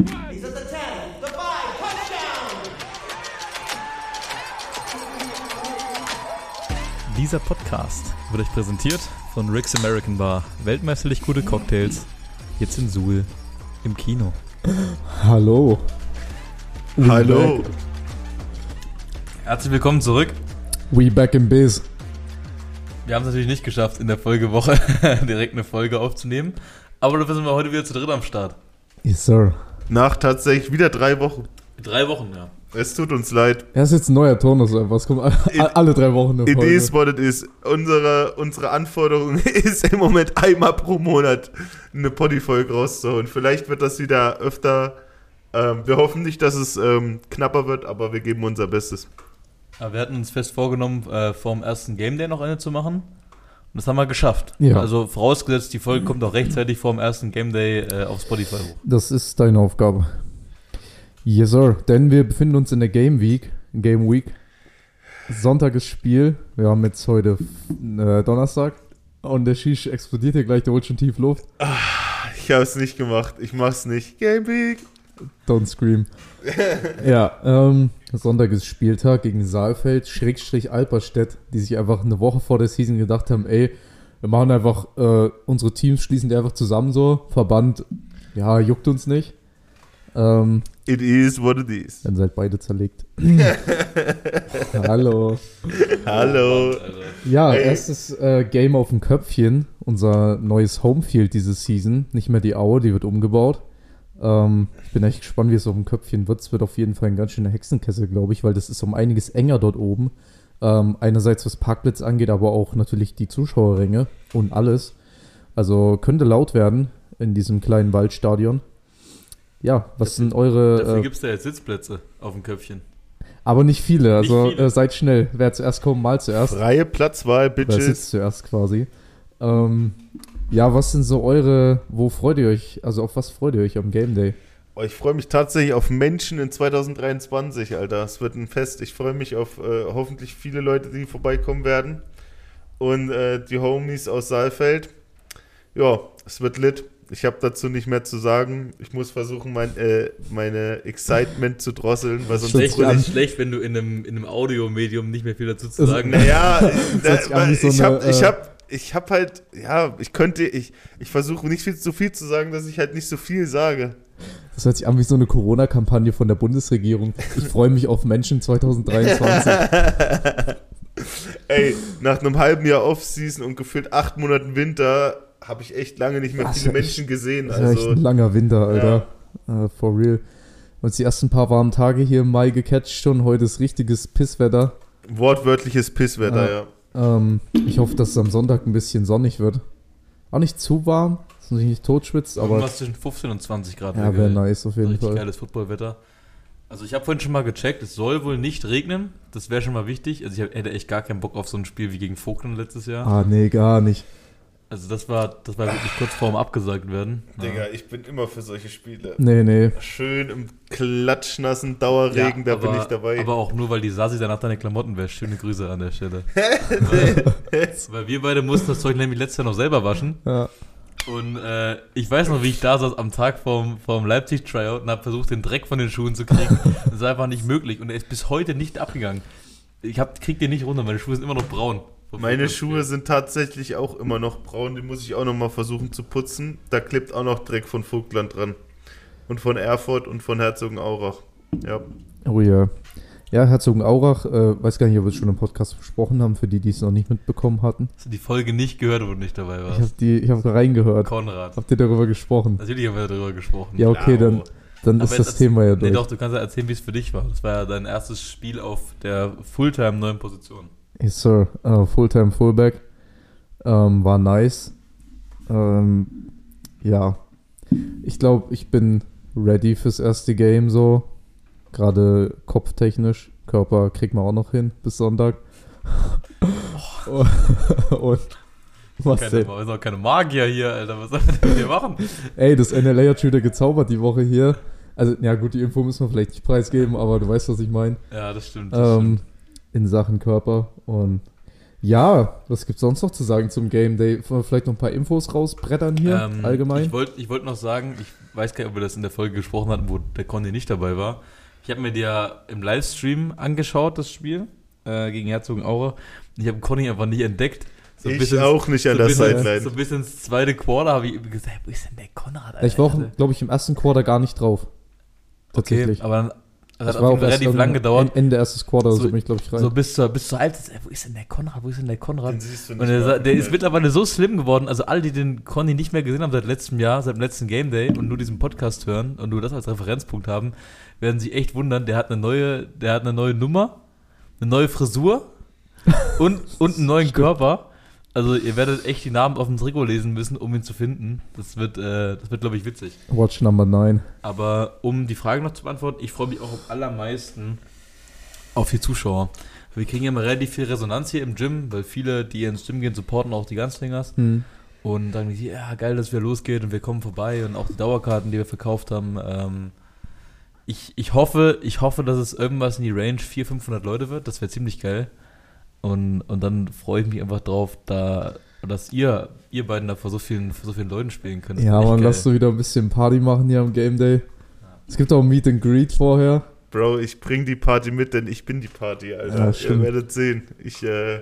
He's at the 10, the 5, touchdown! Dieser Podcast wird euch präsentiert von Rick's American Bar. Weltmeisterlich gute Cocktails. Jetzt in Suhl im Kino. Hallo. Hallo. Herzlich willkommen zurück. We back in biz. Wir haben es natürlich nicht geschafft, in der Folgewoche direkt eine Folge aufzunehmen. Aber dafür sind wir heute wieder zu dritt am Start. Yes, sir. Nach tatsächlich wieder drei Wochen. Drei Wochen, ja. Es tut uns leid. Er ist jetzt ein neuer Turnus einfach. Es kommt alle, alle drei Wochen eine It Folge. is what it is. Unsere, unsere Anforderung ist im Moment einmal pro Monat eine Poddy-Folge rauszuholen. Vielleicht wird das wieder öfter. Ähm, wir hoffen nicht, dass es ähm, knapper wird, aber wir geben unser Bestes. Aber wir hatten uns fest vorgenommen, äh, vor dem ersten Game Day noch eine zu machen. Und das haben wir geschafft. Ja. Also vorausgesetzt, die Folge kommt auch rechtzeitig vor dem ersten Game Day äh, auf Spotify hoch. Das ist deine Aufgabe. Yes, sir. Denn wir befinden uns in der Game Week. Game Week. Sonntag ist Spiel. Wir haben jetzt heute äh, Donnerstag. Und der Shish explodiert hier gleich, der holt schon tief Luft. Ich habe es nicht gemacht. Ich mach's nicht. Game Week. Don't scream. ja, ähm, Sonntag ist Spieltag gegen Saalfeld, Schrägstrich Alperstedt, die sich einfach eine Woche vor der Season gedacht haben, ey, wir machen einfach, äh, unsere Teams schließen die einfach zusammen so, Verband, ja, juckt uns nicht. Ähm, It is what it is. dann seid beide zerlegt. Hallo. Hallo. Ja, Ey. erstes äh, Game auf dem Köpfchen, unser neues Homefield diese Season, nicht mehr die Aue, die wird umgebaut. Ähm, ich bin echt gespannt, wie es auf dem Köpfchen wird. Es wird auf jeden Fall ein ganz schöner Hexenkessel, glaube ich, weil das ist um einiges enger dort oben. Ähm, einerseits was Parkplatz angeht, aber auch natürlich die Zuschauerränge und alles. Also könnte laut werden in diesem kleinen Waldstadion. Ja, was sind eure. Dafür Äh, gibt es da jetzt Sitzplätze auf dem Köpfchen. aber nicht viele, also Nicht viele. Äh, seid schnell. Wer zuerst kommt, mal zuerst. Freie Platzwahl, Oder Bitches. sitzt zuerst quasi. Ähm, ja, was sind so eure, wo freut ihr euch, also auf was freut ihr euch am Game Day? Oh, ich freue mich tatsächlich auf Menschen in 2023, Alter. Es wird ein Fest. Ich freue mich auf äh, hoffentlich viele Leute, die vorbeikommen werden. Und äh, die Homies aus Saalfeld. Ja, es wird lit. Ich habe dazu nicht mehr zu sagen. Ich muss versuchen, mein, äh, meine Excitement zu drosseln, weil sonst Schlecht, ist schlecht, wenn du in einem, in einem Audiomedium nicht mehr viel dazu zu sagen Naja, hört sich an wie so ich habe ich äh, hab, ich hab halt, ja, ich könnte, ich, ich versuche nicht viel zu viel zu sagen, dass ich halt nicht so viel sage. Das hört sich an wie so eine Corona-Kampagne von der Bundesregierung. Ich freue mich auf Menschen 2023. Ey, nach einem halben Jahr Off-Season und gefühlt acht Monaten Winter habe ich echt lange nicht mehr Das ist viele ja echt- Menschen gesehen. Das ist ja echt Also, ein langer Winter, Alter. Äh, for real. Uns die ersten paar warmen Tage hier im Mai gecatcht schon. Heute ist richtiges Pisswetter. wortwörtliches Pisswetter, Ja. ja. Ähm, ich hoffe, dass es am Sonntag ein bisschen sonnig wird. Auch nicht zu warm, dass man sich nicht totschwitzt, aber Irgendwas zwischen 15 und 20 Grad. ja, wäre nice auf jeden Richtig Fall. geiles Footballwetter. Also ich habe vorhin schon mal gecheckt, es soll wohl nicht regnen. Das wäre schon mal wichtig. Also ich hätte echt gar keinen Bock auf so ein Spiel wie gegen Vogtland letztes Jahr. Ah, nee, gar nicht. Also das war, das war wirklich kurz vorm abgesagt werden. Digga, ich bin immer für solche Spiele. Nee, nee. Schön im klatschnassen Dauerregen, da aber, bin ich dabei. Aber auch nur, weil die Sasi danach deine Klamotten wäscht. Schöne Grüße an der Stelle. weil, weil wir beide mussten das Zeug nämlich letztes Jahr noch selber waschen. Ja. Und äh, ich weiß noch, wie ich da saß am Tag vorm, vorm Leipzig-Tryout und habe versucht, den Dreck von den Schuhen zu kriegen. Das ist einfach nicht möglich. Und er ist bis heute nicht abgegangen. Ich hab, krieg den nicht runter, meine Schuhe sind immer noch braun. Meine Schuhe sind tatsächlich auch immer noch braun, die muss ich auch noch mal versuchen zu putzen. Da klebt auch noch Dreck von Vogtland dran. Und von Erfurt und von Herzogenaurach. Ja. Oh ja. Ja, Herzogenaurach, äh, weiß gar nicht, ob wir es schon im Podcast besprochen haben, für die, die es noch nicht mitbekommen hatten. Hast du die Folge nicht gehört, wo du nicht dabei Ich warst? habe die, ich habe reingehört. Konrad. Habt ihr darüber gesprochen? Natürlich haben wir darüber gesprochen. Ja, okay, dann, dann ist Aber das jetzt- Thema ja Nee, durch. doch, du kannst ja erzählen, wie es für dich war. Das war ja dein erstes Spiel auf der Fulltime neuen Position. Yes, Sir. Äh, Fulltime Fullback. Ähm, war nice. Ähm, ja. Ich glaube, ich bin ready fürs erste Game so. Gerade kopftechnisch. Körper kriegt man auch noch hin bis Sonntag. Und was Keine, denn? sind auch keine Magier hier, Alter. Was sollen wir denn dir machen? Ey, das NLA hat schon wieder gezaubert die Woche hier. Also, ja gut, die Info müssen wir vielleicht nicht preisgeben, aber du weißt, was ich meine. Ja, das stimmt. Das Ähm, stimmt. In Sachen Körper. Und Ja, was gibt's sonst noch zu sagen zum Game Day? Vielleicht noch ein paar Infos rausbrettern hier, Ähm, allgemein. Ich wollte ich wollt noch sagen, ich weiß gar nicht, ob wir das in der Folge gesprochen hatten, wo der Conny nicht dabei war. Ich habe mir die ja im Livestream angeschaut, das Spiel, äh, gegen Herzogenaurach. Und ich habe Conny einfach nicht entdeckt. So ein ich bisschen- auch nicht an so der ein bisschen- Sideline. So ein bisschen ins zweite Quarter habe ich gesagt, wo ist denn der Konrad? ich war auch, Alter? glaube ich, im ersten Quarter gar nicht drauf. Tatsächlich. Okay, aber dann, das Das hat war auch relativ lang gedauert. Ende erstes Quarter, so, So- bin ich, glaube ich, rein. So bis zur, bis zur Halbzeit, ey, wo ist denn der Konrad? Wo ist denn der Konrad? Den siehst du nicht Und der, der ist mittlerweile so slim geworden, also alle, die den Conny nicht mehr gesehen haben seit letztem Jahr, seit dem letzten Game Day und nur diesen Podcast hören und nur das als Referenzpunkt haben, werden sich echt wundern, der hat eine neue, der hat eine neue Nummer, eine neue Frisur und, und einen neuen Körper. Also ihr werdet echt die Namen auf dem Trikot lesen müssen, um ihn zu finden. Das wird, äh, das wird glaube ich, witzig. Watch Number 9. Aber um die Frage noch zu beantworten, ich freue mich auch am allermeisten auf die Zuschauer. Wir kriegen ja immer relativ viel Resonanz hier im Gym, weil viele, die ins Gym gehen, supporten auch die Ganzlingers Hm. und sagen, die, ja, geil, dass wir losgeht und wir kommen vorbei und auch die Dauerkarten, die wir verkauft haben. Ähm, ich, ich, hoffe, ich hoffe, dass es irgendwas in die Range 400, 500 Leute wird. Das wäre ziemlich geil. Und, und dann freue ich mich einfach drauf, da, dass ihr, ihr beiden da vor so vielen, vor so vielen Leuten spielen könnt. Ja, man, lass du wieder ein bisschen Party machen hier am Game Day. Es gibt auch Meet and Greet vorher. Bro, ich bring die Party mit, denn ich bin die Party, Alter. Ja, Ihr werdet sehen. Ich, äh,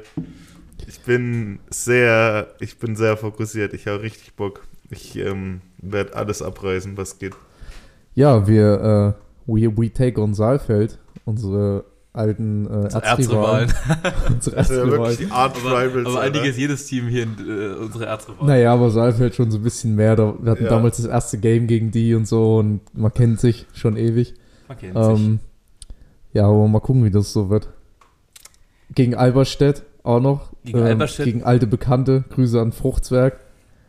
ich bin sehr, ich bin sehr fokussiert. Ich habe richtig Bock. Ich ähm, werde alles abreißen, was geht. Ja, wir, äh, we, we take on Saalfeld, unsere alten äh, Erzrivalen. Unsere Das ist ja Erzrivalen. wirklich die Art Aber, aber eigentlich ist jedes Team hier in, äh, unsere Erzrivalen. Naja, aber Saalfeld schon so ein bisschen mehr. Da, wir hatten Ja. damals das erste Game gegen die und so und man kennt sich schon ewig. Man kennt sich. Ähm, ja, aber mal gucken, wie das so wird. Gegen Alberstedt auch noch. Ähm, Gegen Alberstedt? Gegen alte Bekannte. Grüße an Fruchtzwerg.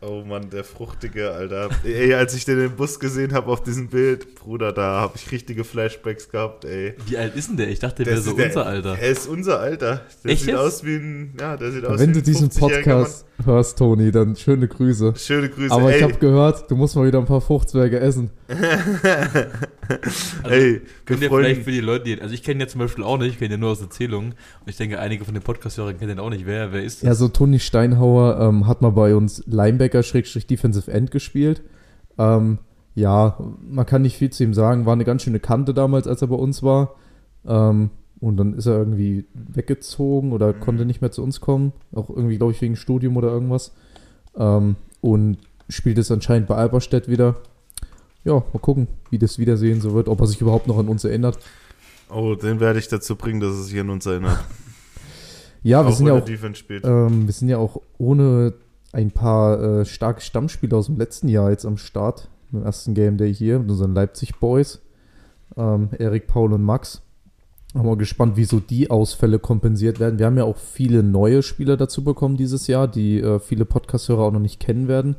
Oh Mann, der Fruchtige, Alter. Ey, als ich den im Bus gesehen habe auf diesem Bild, Bruder, da habe ich richtige Flashbacks gehabt, ey. Wie alt ist denn der? Ich dachte, der Der wäre so ist- der- unser Alter. Er ist unser Alter. Der Echt sieht jetzt? aus wie ein, ja, der sieht aus Wenn wie du ein diesen 50-jähriger Podcast hörst, Toni, dann schöne Grüße. Schöne Grüße. Aber ich ey, habe gehört, du musst mal wieder ein paar Fruchtzwerge essen. Also, ey, Könnt ihr vielleicht für die Leute, die, also ich kenne ja zum Beispiel auch nicht, ich kenne ja nur aus Erzählungen und ich denke, einige von den Podcast-Hörern kennen den auch nicht. Wer, wer ist das? Ja, so Toni Steinhauer ähm, hat mal bei uns Linebacker-Defensive End gespielt. Ähm, ja, man kann nicht viel zu ihm sagen. War eine ganz schöne Kante damals, als er bei uns war. Ähm, und dann ist er irgendwie weggezogen oder konnte nicht mehr zu uns kommen. Auch irgendwie, glaube ich, wegen Studium oder irgendwas. Ähm, und spielt es anscheinend bei Alberstedt wieder. Ja, mal gucken, wie das Wiedersehen so wird, ob er sich überhaupt noch an uns erinnert. Oh, den werde ich dazu bringen, dass es sich an uns erinnert. Ja, wir sind ja er auch. Ähm, wir sind ja auch ohne ein paar äh, starke Stammspieler aus dem letzten Jahr jetzt am Start. Im ersten Game Day hier mit unseren Leipzig Boys. Ähm, Erik, Paul und Max. Haben wir gespannt, wieso die Ausfälle kompensiert werden. Wir haben ja auch viele neue Spieler dazu bekommen dieses Jahr, die äh, viele Podcast-Hörer auch noch nicht kennen werden.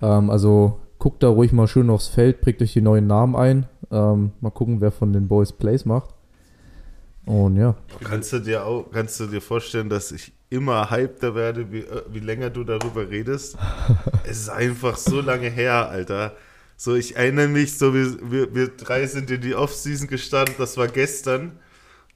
Ähm, also guckt da ruhig mal schön aufs Feld, prägt euch die neuen Namen ein. Ähm, mal gucken, wer von den Boys Plays macht. Und ja. Kannst du dir auch, kannst du dir vorstellen, dass ich immer hypter werde, wie, äh, wie länger du darüber redest? es ist einfach so lange her, Alter. So, ich erinnere mich, so wir, wir, wir drei sind in die Offseason gestartet, das war gestern.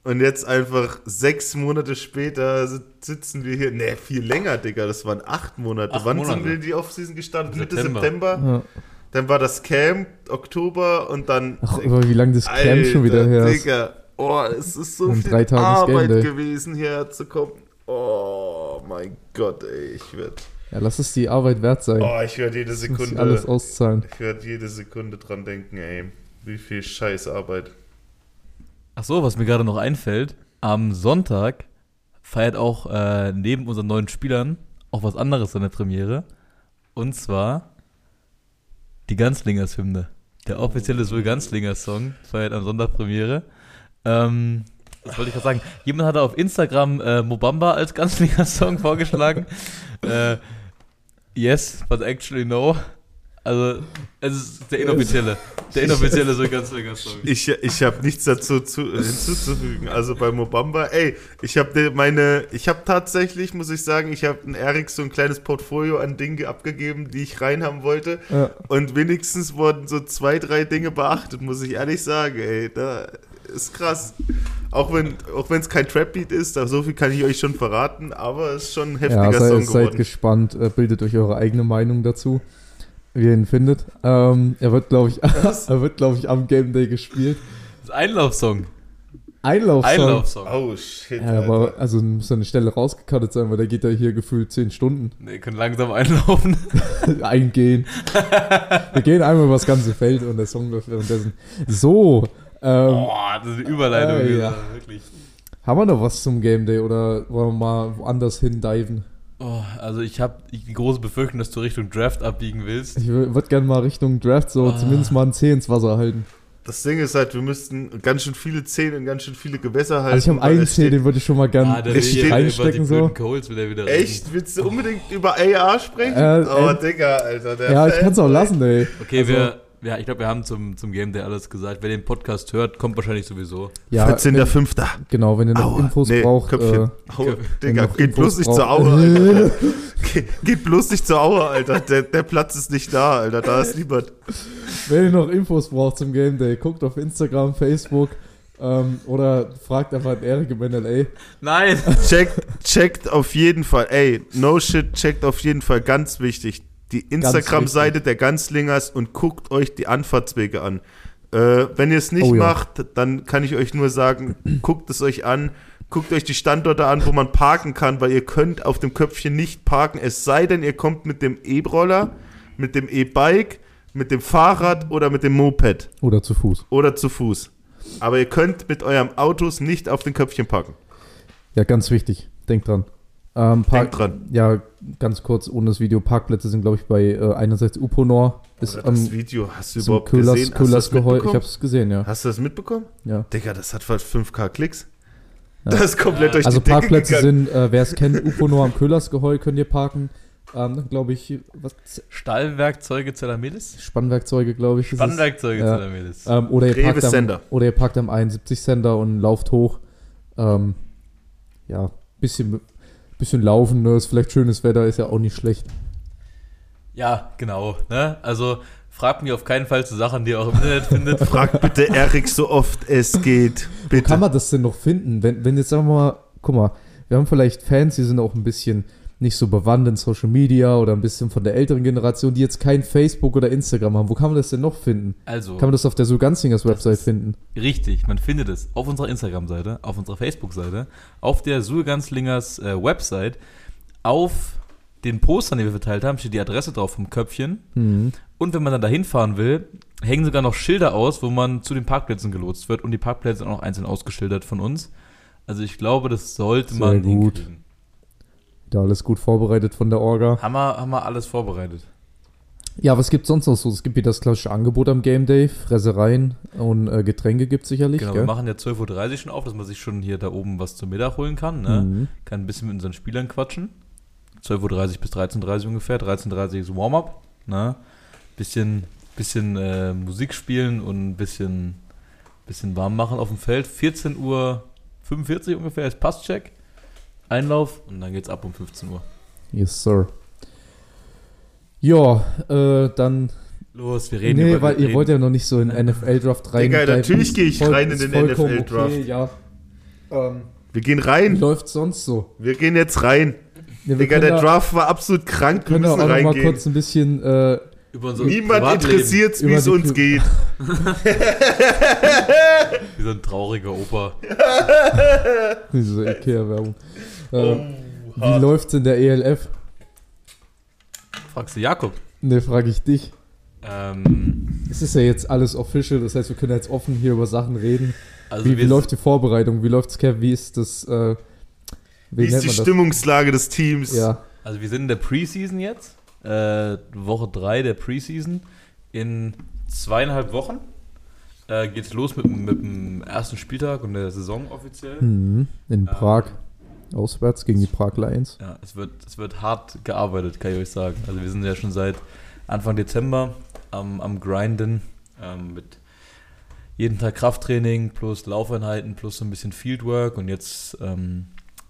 Und jetzt einfach sechs Monate später si- sitzen wir hier. Ne, viel länger, Digga. Das waren acht Monate. Acht Wann Monate. sind wir in die Offseason gestartet? Mitte September. September. ja. Dann war das Camp, Oktober und dann. Ach, aber wie lange das Camp schon wieder her ist. Digga. Oh, es ist so Und viel Game Arbeit Day. gewesen, hierher zu kommen. Oh mein Gott, ey, ich werde. Ja, lass es die Arbeit wert sein. Oh, ich werde jede muss ich Sekunde. alles auszahlen. Ich werde jede Sekunde dran denken, ey. Wie viel Scheißarbeit. Ach so, was mir gerade noch einfällt, am Sonntag feiert auch äh, neben unseren neuen Spielern auch was anderes seine Premiere. Und zwar die Ganzlingers-Hymne. Der offizielle Sul Ganzlingers-Song feiert am Sonntag Premiere. Ähm, was wollte ich gerade sagen? Jemand hatte auf Instagram äh, Mobamba als Ganzlingers-Song vorgeschlagen. äh, yes, but actually no. Also, es ist der inoffizielle. Der inoffizielle Sul Ganzlingers-Song. Ich, ich habe nichts dazu zu, hinzuzufügen. Also bei Mobamba, ey, ich habe meine, ich habe tatsächlich, muss ich sagen, ich habe ein Erik so ein kleines Portfolio an Dingen abgegeben, die ich reinhaben wollte. Ja. Und wenigstens wurden so zwei, drei Dinge beachtet, muss ich ehrlich sagen, ey. Da ist krass. Auch wenn auch es kein Trap-Beat ist, so viel kann ich euch schon verraten, aber es ist schon ein heftiger Ja, sei, Song seid geworden. gespannt, äh, bildet euch eure eigene Meinung dazu, wie ihr ihn findet. Ähm, er wird, glaube ich, er wird, glaube ich, am Game Day gespielt. Das ist Einlaufsong. Einlaufsong. Einlaufsong. Oh shit. Ja, aber also muss eine Stelle rausgekattet sein, weil der geht ja hier gefühlt 10 Stunden. Nee, können langsam einlaufen. Eingehen. Wir gehen einmal über das ganze Feld und der Song läuft währenddessen. So, ähm, Boah, das ist eine Überleitung. Äh, ja. Wirklich. haben wir noch was zum Game Day oder wollen wir mal woanders hin diven? Oh, also ich habe die große Befürchtung, dass du Richtung Draft abbiegen willst. Ich würde gerne mal Richtung Draft so Ah. zumindest mal ein Zeh ins Wasser halten. Das Ding ist halt, wir müssten ganz schön viele Zähne in ganz schön viele Gewässer halten. Also ich habe einen es Zeh, steht- den würde ich schon mal gerne Ah, reinstecken so. Coles will er wieder reden. Echt? Willst du unbedingt über AR sprechen? Äh, oh, äh, Digga, Alter. Der Ja, ich kann es auch lassen, ey. Okay, Also- wir, ja, ich glaube, wir haben zum, zum Game Day alles gesagt. Wer den Podcast hört, kommt wahrscheinlich sowieso. Ja, 14.05. genau, wenn ihr noch Aua. Infos Nee, braucht, Köpfchen. äh, Aua, Digga, noch geht bloß nicht zur Aue, Alter. Ge- Geht bloß nicht zur Aue, Alter. Der, der Platz ist nicht da, Alter. Da ist niemand. Wenn ihr noch Infos braucht zum Game Day, guckt auf Instagram, Facebook ähm, oder fragt einfach an Erik im NLA. Nein! Checkt, checkt auf jeden Fall. Ey, no shit, checkt auf jeden Fall. Ganz wichtig. Die Instagram-Seite der Ganzlingers und guckt euch die Anfahrtswege an. Äh, wenn ihr es nicht Oh ja. macht, dann kann ich euch nur sagen, guckt es euch an. Guckt euch die Standorte an, wo man parken kann, weil ihr könnt auf dem Köpfchen nicht parken, es sei denn, ihr kommt mit dem E-Roller, mit dem E-Bike, mit dem Fahrrad oder mit dem Moped Oder zu Fuß. oder zu Fuß. Aber ihr könnt mit eurem Autos nicht auf den Köpfchen parken. Ja, ganz wichtig. Denkt dran. Ähm, Park, Denkt dran. Ja, ganz kurz ohne das Video. Parkplätze sind, glaube ich, bei äh, einerseits Uponor. Ist Oder das Video hast du überhaupt Köhlers, gesehen? Hast du Köhlers das Geheu. Ich mitbekommen? habe es gesehen, ja. Hast du das mitbekommen? ja. Digga, das hat fast 5k Klicks. Ja. Das ist komplett durch Also die Decke Parkplätze gegangen. sind, äh, wer es kennt, Uponor am Köhlersgeheu könnt ihr parken. Ähm, glaube ich, was Stallwerkzeuge Zelamelis? Spannwerkzeuge, glaube ich. Spannwerkzeuge Ja. Zelamelis. Ähm, oder, ihr parkt am, Sender. oder ihr parkt am 71 Center und lauft hoch. Ähm, ja, bisschen, bisschen laufen, ne? Ist vielleicht schönes Wetter, ist ja auch nicht schlecht. Ja, genau. Ne? Also fragt mich auf keinen Fall zu Sachen, die ihr auch im Internet findet. Frag bitte Erik so oft es geht. Wo Bitte. kann man das denn noch finden? Wenn, wenn jetzt sagen wir mal, guck mal, wir haben vielleicht Fans, die sind auch ein bisschen nicht so bewandt in Social Media oder ein bisschen von der älteren Generation, die jetzt kein Facebook oder Instagram haben. Wo kann man das denn noch finden? Also, Kann man das auf der Suganzingers Website ist- finden? richtig, man findet es auf unserer Instagram-Seite, auf unserer Facebook-Seite, auf der Suheganzlingers äh, Website, auf den Postern, die wir verteilt haben, steht die Adresse drauf vom Köpfchen. Mhm. Und wenn man dann dahin fahren will, hängen sogar noch Schilder aus, wo man zu den Parkplätzen gelotst wird und die Parkplätze sind auch noch einzeln ausgeschildert von uns. Also ich glaube, das sollte Sehr man gut. hinkriegen. Da alles gut vorbereitet von der Orga. Haben wir, haben wir alles vorbereitet. Ja, was gibt sonst noch so? Es gibt wieder das klassische Angebot am Game Day, Fressereien und äh, Getränke gibt sicherlich. Genau, gell? wir machen ja 12.30 Uhr schon auf, dass man sich schon hier da oben was zum Mittag holen kann. Ne? Mhm. Kann ein bisschen mit unseren Spielern quatschen. 12.30 Uhr bis 13.30 Uhr ungefähr. 13.30 Uhr ist Warm-up. Ne? Bisschen, bisschen äh, Musik spielen und ein bisschen, bisschen warm machen auf dem Feld. 14.45 Uhr ungefähr ist Passcheck. Einlauf und dann geht's ab um 15 Uhr. Yes, sir. Ja, äh, dann. Los, wir reden nee, über weil ihr reden. wollt ja noch nicht so in NFL-Draft rein. Digga, natürlich gehe ich rein in den NFL-Draft. Okay, ja. Ähm, Wir gehen wie rein. läuft's sonst so? Wir gehen jetzt rein. Ja, wir Digga, der da- Draft war absolut krank. Wir können da auch müssen noch mal reingehen. kurz ein bisschen äh, über unser Niemand interessiert, wie es uns geht. Wie so ein trauriger Opa. diese Ikea-Werbung. Äh, Oh, wie hart. läuft's in der ELF? Fragst du Jakob? Ne, frage ich dich. Ähm, Es ist ja jetzt alles official, das heißt, wir können jetzt offen hier über Sachen reden. also wie, wie läuft die Vorbereitung? Wie läuft's, Kev? Wie ist das? Äh, Wie ist die Stimmungslage des Teams? Ja. Also wir sind in der Preseason jetzt. Äh, Woche 3 der Preseason. In zweieinhalb Wochen äh, geht's los mit, dem- mit dem ersten Spieltag und der Saison offiziell. Mhm. In Ja. Prag. Auswärts gegen die Prag Lions. Ja, es wird, es wird hart gearbeitet, kann ich euch sagen. Also wir sind ja schon seit Anfang Dezember am, am Grinden ähm, mit jeden Tag Krafttraining plus Laufeinheiten plus so ein bisschen Fieldwork und jetzt ähm,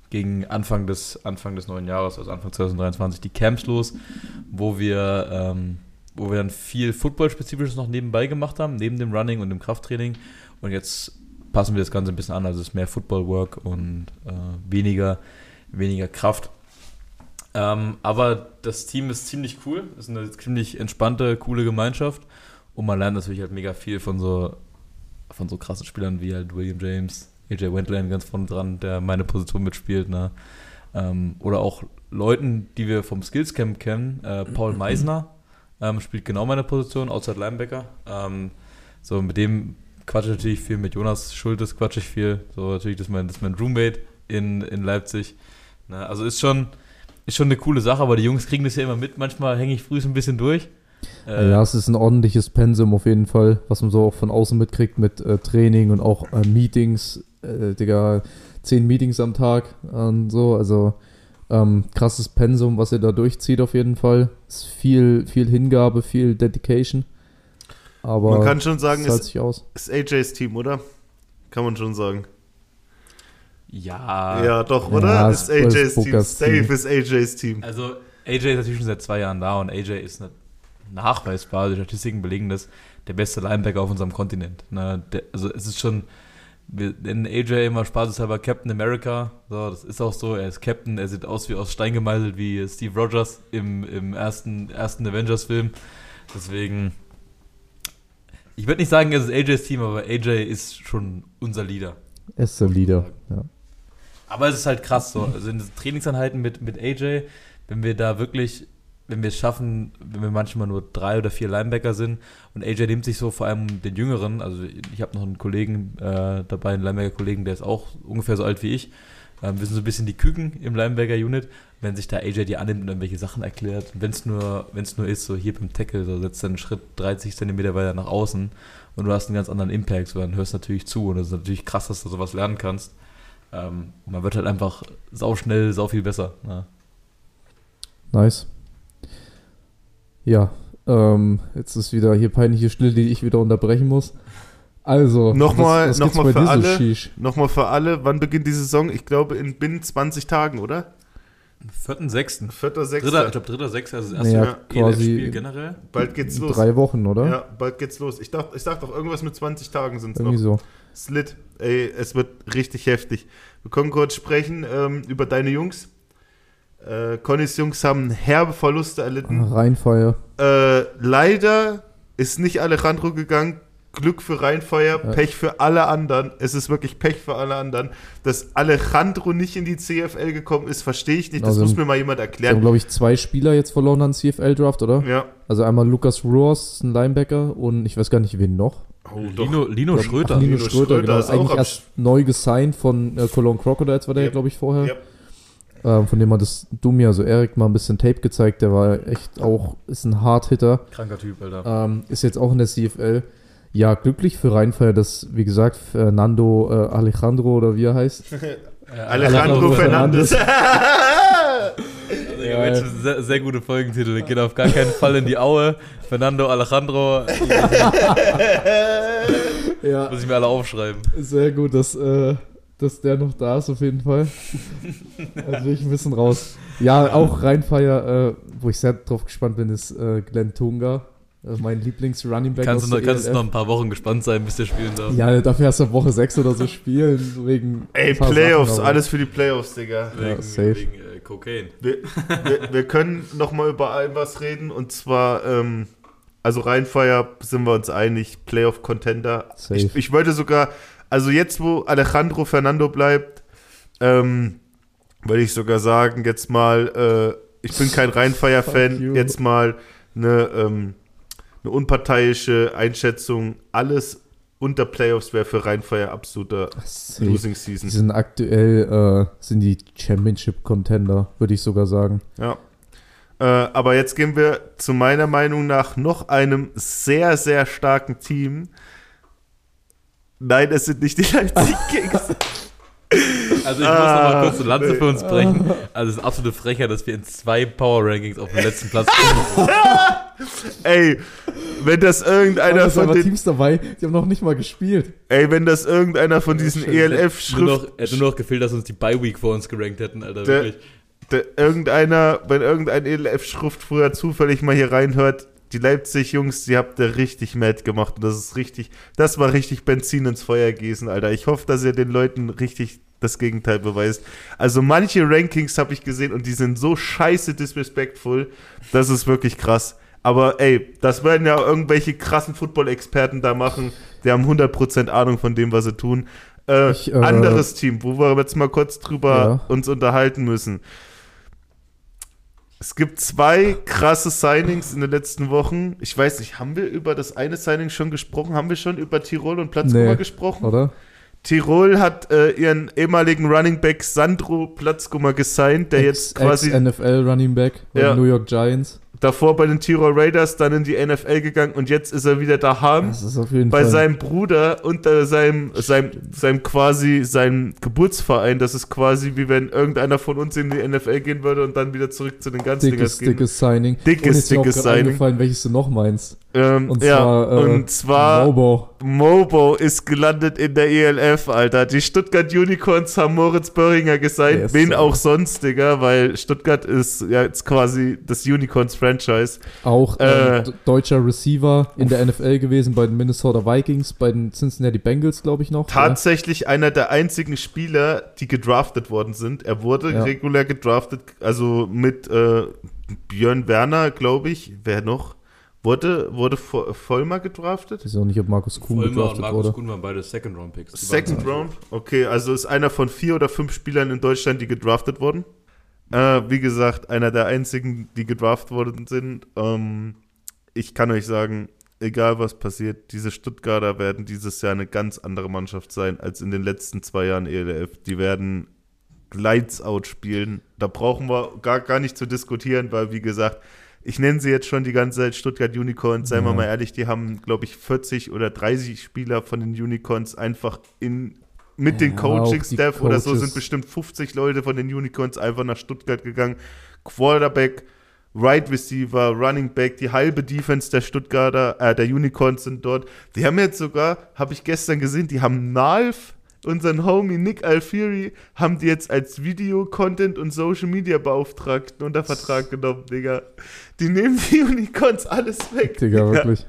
gegen Anfang des, Anfang des neuen Jahres, also Anfang 2023, die Camps los, wo wir, ähm, wo wir dann viel Football-Spezifisches noch nebenbei gemacht haben, neben dem Running und dem Krafttraining. Und jetzt passen wir das Ganze ein bisschen an. Also es ist mehr Football Work und äh, weniger, weniger Kraft. Ähm, aber das Team ist ziemlich cool, ist eine ziemlich entspannte, coole Gemeinschaft und man lernt natürlich halt mega viel von so, von so krassen Spielern wie halt William James, AJ Wendland ganz vorne dran, der meine Position mitspielt, ne? Ähm, oder auch Leuten, die wir vom Skills Camp kennen, äh, Paul Meisner ähm, spielt genau meine Position, Outside Linebacker. Ähm, so mit dem quatsche ich natürlich viel, mit Jonas Schultes quatsche ich viel, so natürlich, das ist mein, das ist mein Roommate in, in Leipzig. Ne? Also ist schon ist schon eine coole Sache, aber die Jungs kriegen das ja immer mit. Manchmal hänge ich früh ein bisschen durch. Äh, ja, es ist ein ordentliches Pensum auf jeden Fall, was man so auch von außen mitkriegt mit äh, Training und auch äh, Meetings. Äh, Digga, zehn Meetings am Tag und so. Also ähm, krasses Pensum, was ihr da durchzieht auf jeden Fall. Ist viel, viel Hingabe, viel Dedication. Aber Man kann schon sagen, es ist, sich aus. ist AJs Team, oder? Kann man schon sagen. Ja, Ja, doch, Ja, oder? es ist AJs ist Team. Bookers Safe Team. ist AJs Team. Also AJ ist natürlich schon seit zwei Jahren da und AJ ist eine nachweisbar, die Statistiken belegen das, der beste Linebacker auf unserem Kontinent. Ne? Der, also es ist schon, wir nennen AJ immer spaßeshalber Captain America. So, das ist auch so, er ist Captain, er sieht aus wie aus Stein gemeißelt wie Steve Rogers im, im ersten, ersten Avengers-Film. Deswegen, ich würde nicht sagen, es ist AJs Team, aber AJ ist schon unser Leader. Er ist der Leader. Ja. Aber es ist halt krass so. Also in Trainingseinheiten mit, mit AJ, wenn wir da wirklich, wenn wir es schaffen, wenn wir manchmal nur drei oder vier Linebacker sind und AJ nimmt sich so vor allem den Jüngeren, also ich habe noch einen Kollegen äh, dabei, einen Linebacker-Kollegen, der ist auch ungefähr so alt wie ich. Ähm, wir sind so ein bisschen die Küken im Linebacker-Unit. Wenn sich da AJ die annimmt und irgendwelche Sachen erklärt, wenn es nur, wenn's nur ist, so hier beim Tackle, so setzt einen Schritt 30 Zentimeter weiter nach außen und du hast einen ganz anderen Impact, so dann hörst du natürlich zu und es ist natürlich krass, dass du sowas lernen kannst. Ähm, man wird halt einfach sau schnell, sau viel besser. Ne? Nice. Ja, ähm, jetzt ist wieder hier peinliche Stille, die ich wieder unterbrechen muss. Also, Nochmal- gibt's nochmal bei für alle. Shish? Nochmal für alle, wann beginnt die Saison? Ich glaube in binnen 20 Tagen, oder? Vierten, sechsten. Vierter, Dritter, ich sechster. glaube, dritter, sechster, also das erste Naja, Ja, quasi ELF-Spiel generell. Bald geht's los. drei Wochen, oder? Ja, bald geht's los. Ich dachte, ich dachte doch, irgendwas mit 20 Tagen sind es Irgendwie noch. so. Slit. Ey, es wird richtig heftig. Wir können kurz sprechen ähm, über deine Jungs. Äh, Connys Jungs haben herbe Verluste erlitten. Rheinfeier. Äh, leider ist nicht Alejandro gegangen. Glück für Rheinfeuer, Ja. Pech für alle anderen. Es ist wirklich Pech für alle anderen. Dass Alejandro nicht in die CFL gekommen ist, verstehe ich nicht. Das Also, muss mir mal jemand Wir haben, erklären. glaube ich, zwei Spieler jetzt verloren an CFL-Draft, oder? Ja. Also einmal Lukas Roars, ein Linebacker, und ich weiß gar nicht, wen noch. Oh, Lino, Lino Ach, Schröter. Lino, Lino Schröter, Schröter genau. ist auch Eigentlich erst neu gesigned von äh, Cologne Crocodiles, war der, Yep. glaube ich, vorher. Yep. Ähm, von dem hat das du mir, also Erik, mal ein bisschen Tape gezeigt. Der war echt auch, ist ein Hard-Hitter. Kranker Typ, Alter. Ähm, ist jetzt auch in der CFL. Ja, glücklich für Rheinfeier, dass, wie gesagt, Fernando äh, Alejandro oder wie er heißt. Alejandro Alejandro Fernandes. Also, ja. Mensch, sehr, sehr gute Folgentitel. Geht auf gar keinen Fall in die Aue. Fernando Alejandro. Ja, Muss ich mir alle aufschreiben. sehr gut, dass, äh, dass der noch da ist, auf jeden Fall. Also ich ein bisschen raus. Ja, auch Rheinfeier, äh, wo ich sehr drauf gespannt bin, ist äh, Glenn Tunga. Äh, mein Lieblings-Running Back Kannst aus du noch, der kannst du ELF. noch ein paar Wochen gespannt sein, bis der spielen darf. Ja, der darf erst ab Woche 6 oder so spielen. Wegen Ey, Playoffs, Sachen, alles für die Playoffs, Digga. Wegen, Ja, safe. wegen äh, Cocaine. Wir, wir, wir können noch mal über ein was reden und zwar, ähm, also Rheinfeier sind wir uns einig, Playoff-Contender. Ich, ich würde sogar, also jetzt, wo Alejandro Fernando bleibt, ähm, würde ich sogar sagen, jetzt mal, äh, ich bin kein Rheinfeier-Fan, jetzt mal eine, ähm, eine unparteiische Einschätzung. Alles unter Playoffs wäre für Rheinfeier absoluter Safe. Losing Die Season. sind aktuell, äh, sind die Championship-Contender, würde ich sogar sagen. Ja. Äh, aber jetzt gehen wir zu meiner Meinung nach noch einem sehr, sehr starken Team. Nein, es sind nicht die Leipzig Kings. Also ich muss Ah, noch mal kurz eine Lanze nee. für uns brechen. Also es ist absolute Frechheit, dass wir in zwei Power Rankings auf dem letzten Platz sind. ey, wenn das Da irgendeiner von den, Teams dabei, die haben noch nicht mal gespielt. ey, wenn das irgendeiner von diesen E Scheiße. ELF nur noch, Schrift, hätte nur noch gefehlt, dass uns die Bye Week vor uns gerankt hätten, Alter. Der- Wirklich. der, irgendeiner, wenn irgendein ELF Schrift früher zufällig mal hier reinhört, die Leipzig-Jungs, die habt ihr richtig mad gemacht und das ist richtig, das war richtig Benzin ins Feuer gießen, Alter. Ich hoffe, dass ihr den Leuten richtig das Gegenteil beweist. Also manche Rankings habe ich gesehen und die sind so scheiße disrespectful, das ist wirklich krass. Aber ey, das werden ja irgendwelche krassen Football-Experten da machen, die haben 100% Ahnung von dem, was sie tun. Äh, Ich, äh, anderes Team, wo wir jetzt mal kurz drüber Ja. uns unterhalten müssen. Es gibt zwei krasse Signings in den letzten Wochen. Ich weiß nicht, haben wir über das eine Signing schon gesprochen? Haben wir schon über Tirol und Platzkummer Nee, gesprochen? Oder? Tirol hat äh, ihren ehemaligen Running Back Sandro Platzkummer gesigned, der jetzt quasi NFL Running Back bei Ja. New York Giants. davor bei den Tirol Raiders, dann in die NFL gegangen und jetzt ist er wieder daheim Das ist auf jeden bei Fall. seinem Bruder unter seinem, seinem, seinem quasi seinem Geburtsverein. Das ist quasi wie wenn irgendeiner von uns in die NFL gehen würde und dann wieder zurück zu den ganzen dickes, gehen. dickes Signing. Dickes, und ist mir auch dickes Signing. eingefallen, welches du noch meinst. Ähm, Und ja, zwar, äh, und zwar Mobo. Mobo ist gelandet in der ELF, Alter. Die Stuttgart Unicorns haben Moritz Böhringer gesigned. Yes, Wen sir. auch sonst, Digga, weil Stuttgart ist ja jetzt quasi das Unicorns-Franchise. Auch Äh. äh, deutscher Receiver in der NFL gewesen bei den Minnesota Vikings, bei den Cincinnati Bengals, glaube ich noch. Tatsächlich einer der einzigen Spieler, die gedraftet worden sind. Er wurde Ja. regulär gedraftet, also mit äh, Björn Werner, glaube ich. Wer noch? Wurde, wurde Vo- Vollmer gedraftet? Ich weiß auch nicht, ob Markus Kuhn Vollmer und gedraftet Markus wurde. Kuhn waren beide Second-Round-Picks. Second Round? Okay, also ist einer von vier oder fünf Spielern in Deutschland, die gedraftet wurden. Äh, wie gesagt, einer der einzigen, die gedraftet worden sind. Ähm, ich kann euch sagen, egal was passiert, diese Stuttgarter werden dieses Jahr eine ganz andere Mannschaft sein als in den letzten zwei Jahren ELF. Die werden Lights Out spielen. Da brauchen wir gar, gar nicht zu diskutieren, weil, wie gesagt, ich nenne sie jetzt schon die ganze Zeit Stuttgart Unicorns. Seien wir Ja. mal ehrlich, die haben, glaube ich, 40 oder 30 Spieler von den Unicorns einfach in, mit den Ja, die Coaching-Staff oder so sind bestimmt 50 Leute von den Unicorns einfach nach Stuttgart gegangen. Quarterback, Right Receiver, Running Back, die halbe Defense der Stuttgarter, äh, der Unicorns sind dort. Die haben jetzt sogar, habe ich gestern gesehen, die haben Nalf, unseren Homie Nick Alfieri, haben die jetzt als Video-Content und Social Media Beauftragten unter Vertrag genommen, Digga. Die nehmen die Unicorns alles weg. Digga, wirklich.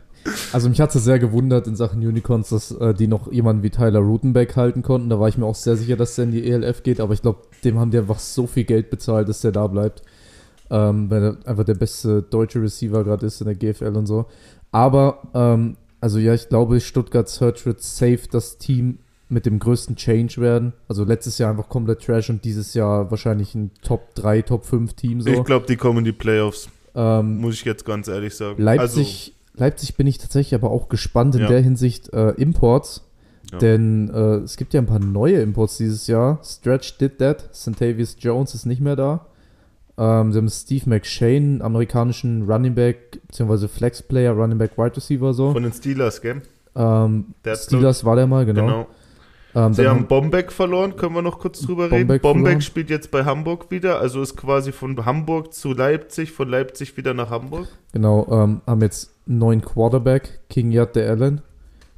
Also mich hat es sehr gewundert in Sachen Unicorns, dass äh, die noch jemanden wie Tyler Rutenbeck halten konnten. Da war ich mir auch sehr sicher, dass der in die ELF geht, aber ich glaube, dem haben die einfach so viel Geld bezahlt, dass der da bleibt. Ähm, weil er einfach der beste deutsche Receiver gerade ist in der GFL und so. Aber, ähm, also ja, ich glaube, Stuttgart Search wird safe das Team mit dem größten Change werden. Also letztes Jahr einfach komplett Trash und dieses Jahr wahrscheinlich ein Top 3, Top 5 Team so. Ich glaube, die kommen in die Playoffs, ähm, muss ich jetzt ganz ehrlich sagen. Leipzig, Leipzig bin ich tatsächlich aber auch gespannt in Ja. der Hinsicht äh, Imports. Ja. Denn äh, es gibt ja ein paar neue Imports dieses Jahr. Stretch did that. Centavius Jones ist nicht mehr da. Ähm, sie haben Steve McShane, amerikanischen Running Back, beziehungsweise Flex-Player, Running Back, Wide Receiver Also so. von den Steelers, gell? Ähm, Steelers war der mal, genau. Genau. Ähm, Sie haben Bombeck verloren, können wir noch kurz drüber reden. Bombeck Bombeck verloren. spielt jetzt bei Hamburg wieder, also ist quasi von Hamburg zu Leipzig, von Leipzig wieder nach Hamburg. Genau, ähm, haben jetzt einen neuen Quarterback, King Yatte Allen.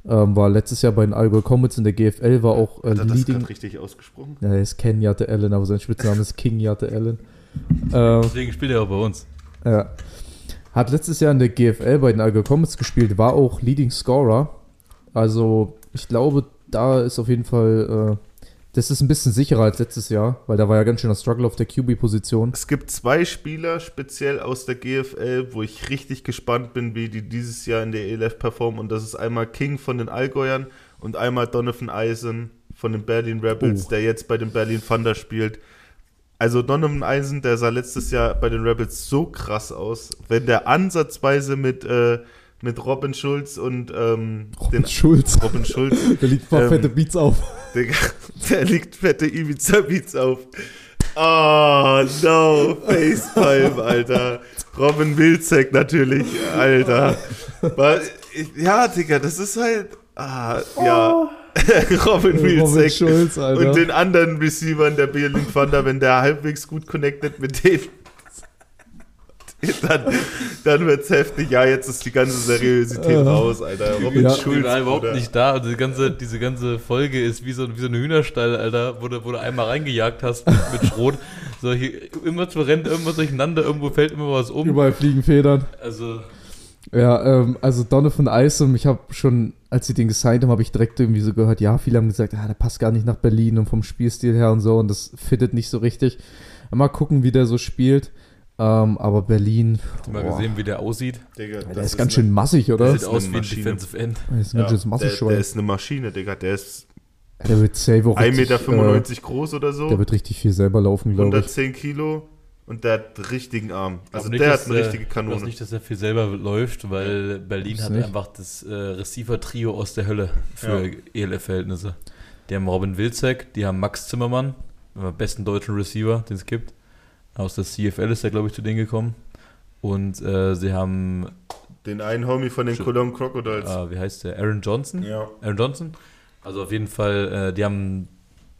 Ähm, war letztes Jahr bei den Allgäu Comets in der GFL, war auch äh, Hat er das Leading. gerade richtig ausgesprochen? Ja, er ist Ken Yatte Allen, aber sein Spitzname ist King Yatte Allen. Ähm, Deswegen spielt er auch bei uns. ja. Hat letztes Jahr in der GFL bei den Allgäu Comets gespielt, war auch Leading Scorer. Also, ich glaube, da ist auf jeden Fall, äh, das ist ein bisschen sicherer als letztes Jahr, weil da war ja ganz schön der Struggle auf der QB-Position. Es gibt zwei Spieler speziell aus der GFL, wo ich richtig gespannt bin, wie die dieses Jahr in der ELF performen. Und das ist einmal King von den Allgäuern und einmal Donovan Eisen von den Berlin Rebels, Oh. der jetzt bei den Berlin Thunder spielt. Also Donovan Eisen, der sah letztes Jahr bei den Rebels so krass aus. Wenn der ansatzweise mit, äh, mit Robin Schulz und ähm, den Schulz. Robin Schulz, Da liegt paar Ähm, fette Beats auf. Digga, der liegt fette Ibiza Beats auf. Oh, no, Facepalm, Alter. Robin Wilczek natürlich, Alter. War- Ja, Digga, das ist halt. Ah, ja. Robin Robin Wilczek. Schulz, Alter. Und den anderen Receivern der Berlin Thunder, wenn der halbwegs gut connected mit denen, dann, dann wird's heftig. Ja, jetzt ist die ganze Seriosität Äh. raus, Alter. Robin Ja. Ich Schulz. war überhaupt nicht da und diese ganze, diese ganze Folge ist wie so, wie so eine Hühnerstall, Alter, wo du, wo du einmal reingejagt hast mit, mit Schrot. So, hier, immer rennt irgendwas durcheinander, irgendwo fällt immer was um. Überall fliegen Federn. Also, Ja, ähm, also Donovan Isom, ich habe schon, als sie den gesigned haben, habe ich direkt irgendwie so gehört, ja, viele haben gesagt, ah, der passt gar nicht nach Berlin und vom Spielstil her und so und das fittet nicht so richtig. Mal gucken, wie der so spielt. Ähm, aber Berlin, Hast du mal boah, gesehen, wie der aussieht? Digga, der das ist ganz eine- schön massig, oder? Der sieht ist aus wie ein. Defensive End. Der ist ein Ja, ganz schön der, der ist eine Maschine, Digga. Der ist Der wird safe auch 1,95 richtig, Meter groß oder äh, so. Der wird richtig viel selber laufen, glaube ich. 110 Kilo und der hat richtigen Arm. Also nicht, der dass hat eine er- richtige Ich glaube Kanone. nicht, dass er viel selber läuft, weil Berlin hat nicht? einfach das äh, Receiver-Trio aus der Hölle für Ja. ELF-Verhältnisse. Die haben Robin Wilczek, die haben Max Zimmermann, den besten deutschen Receiver, den es gibt. Aus der CFL ist er, glaube ich, zu denen gekommen. Und äh, sie haben, Den einen Homie von den. Cologne Crocodiles. äh, wie heißt der, Aaron Johnson? Ja. Aaron Johnson? Also auf jeden Fall, äh, die haben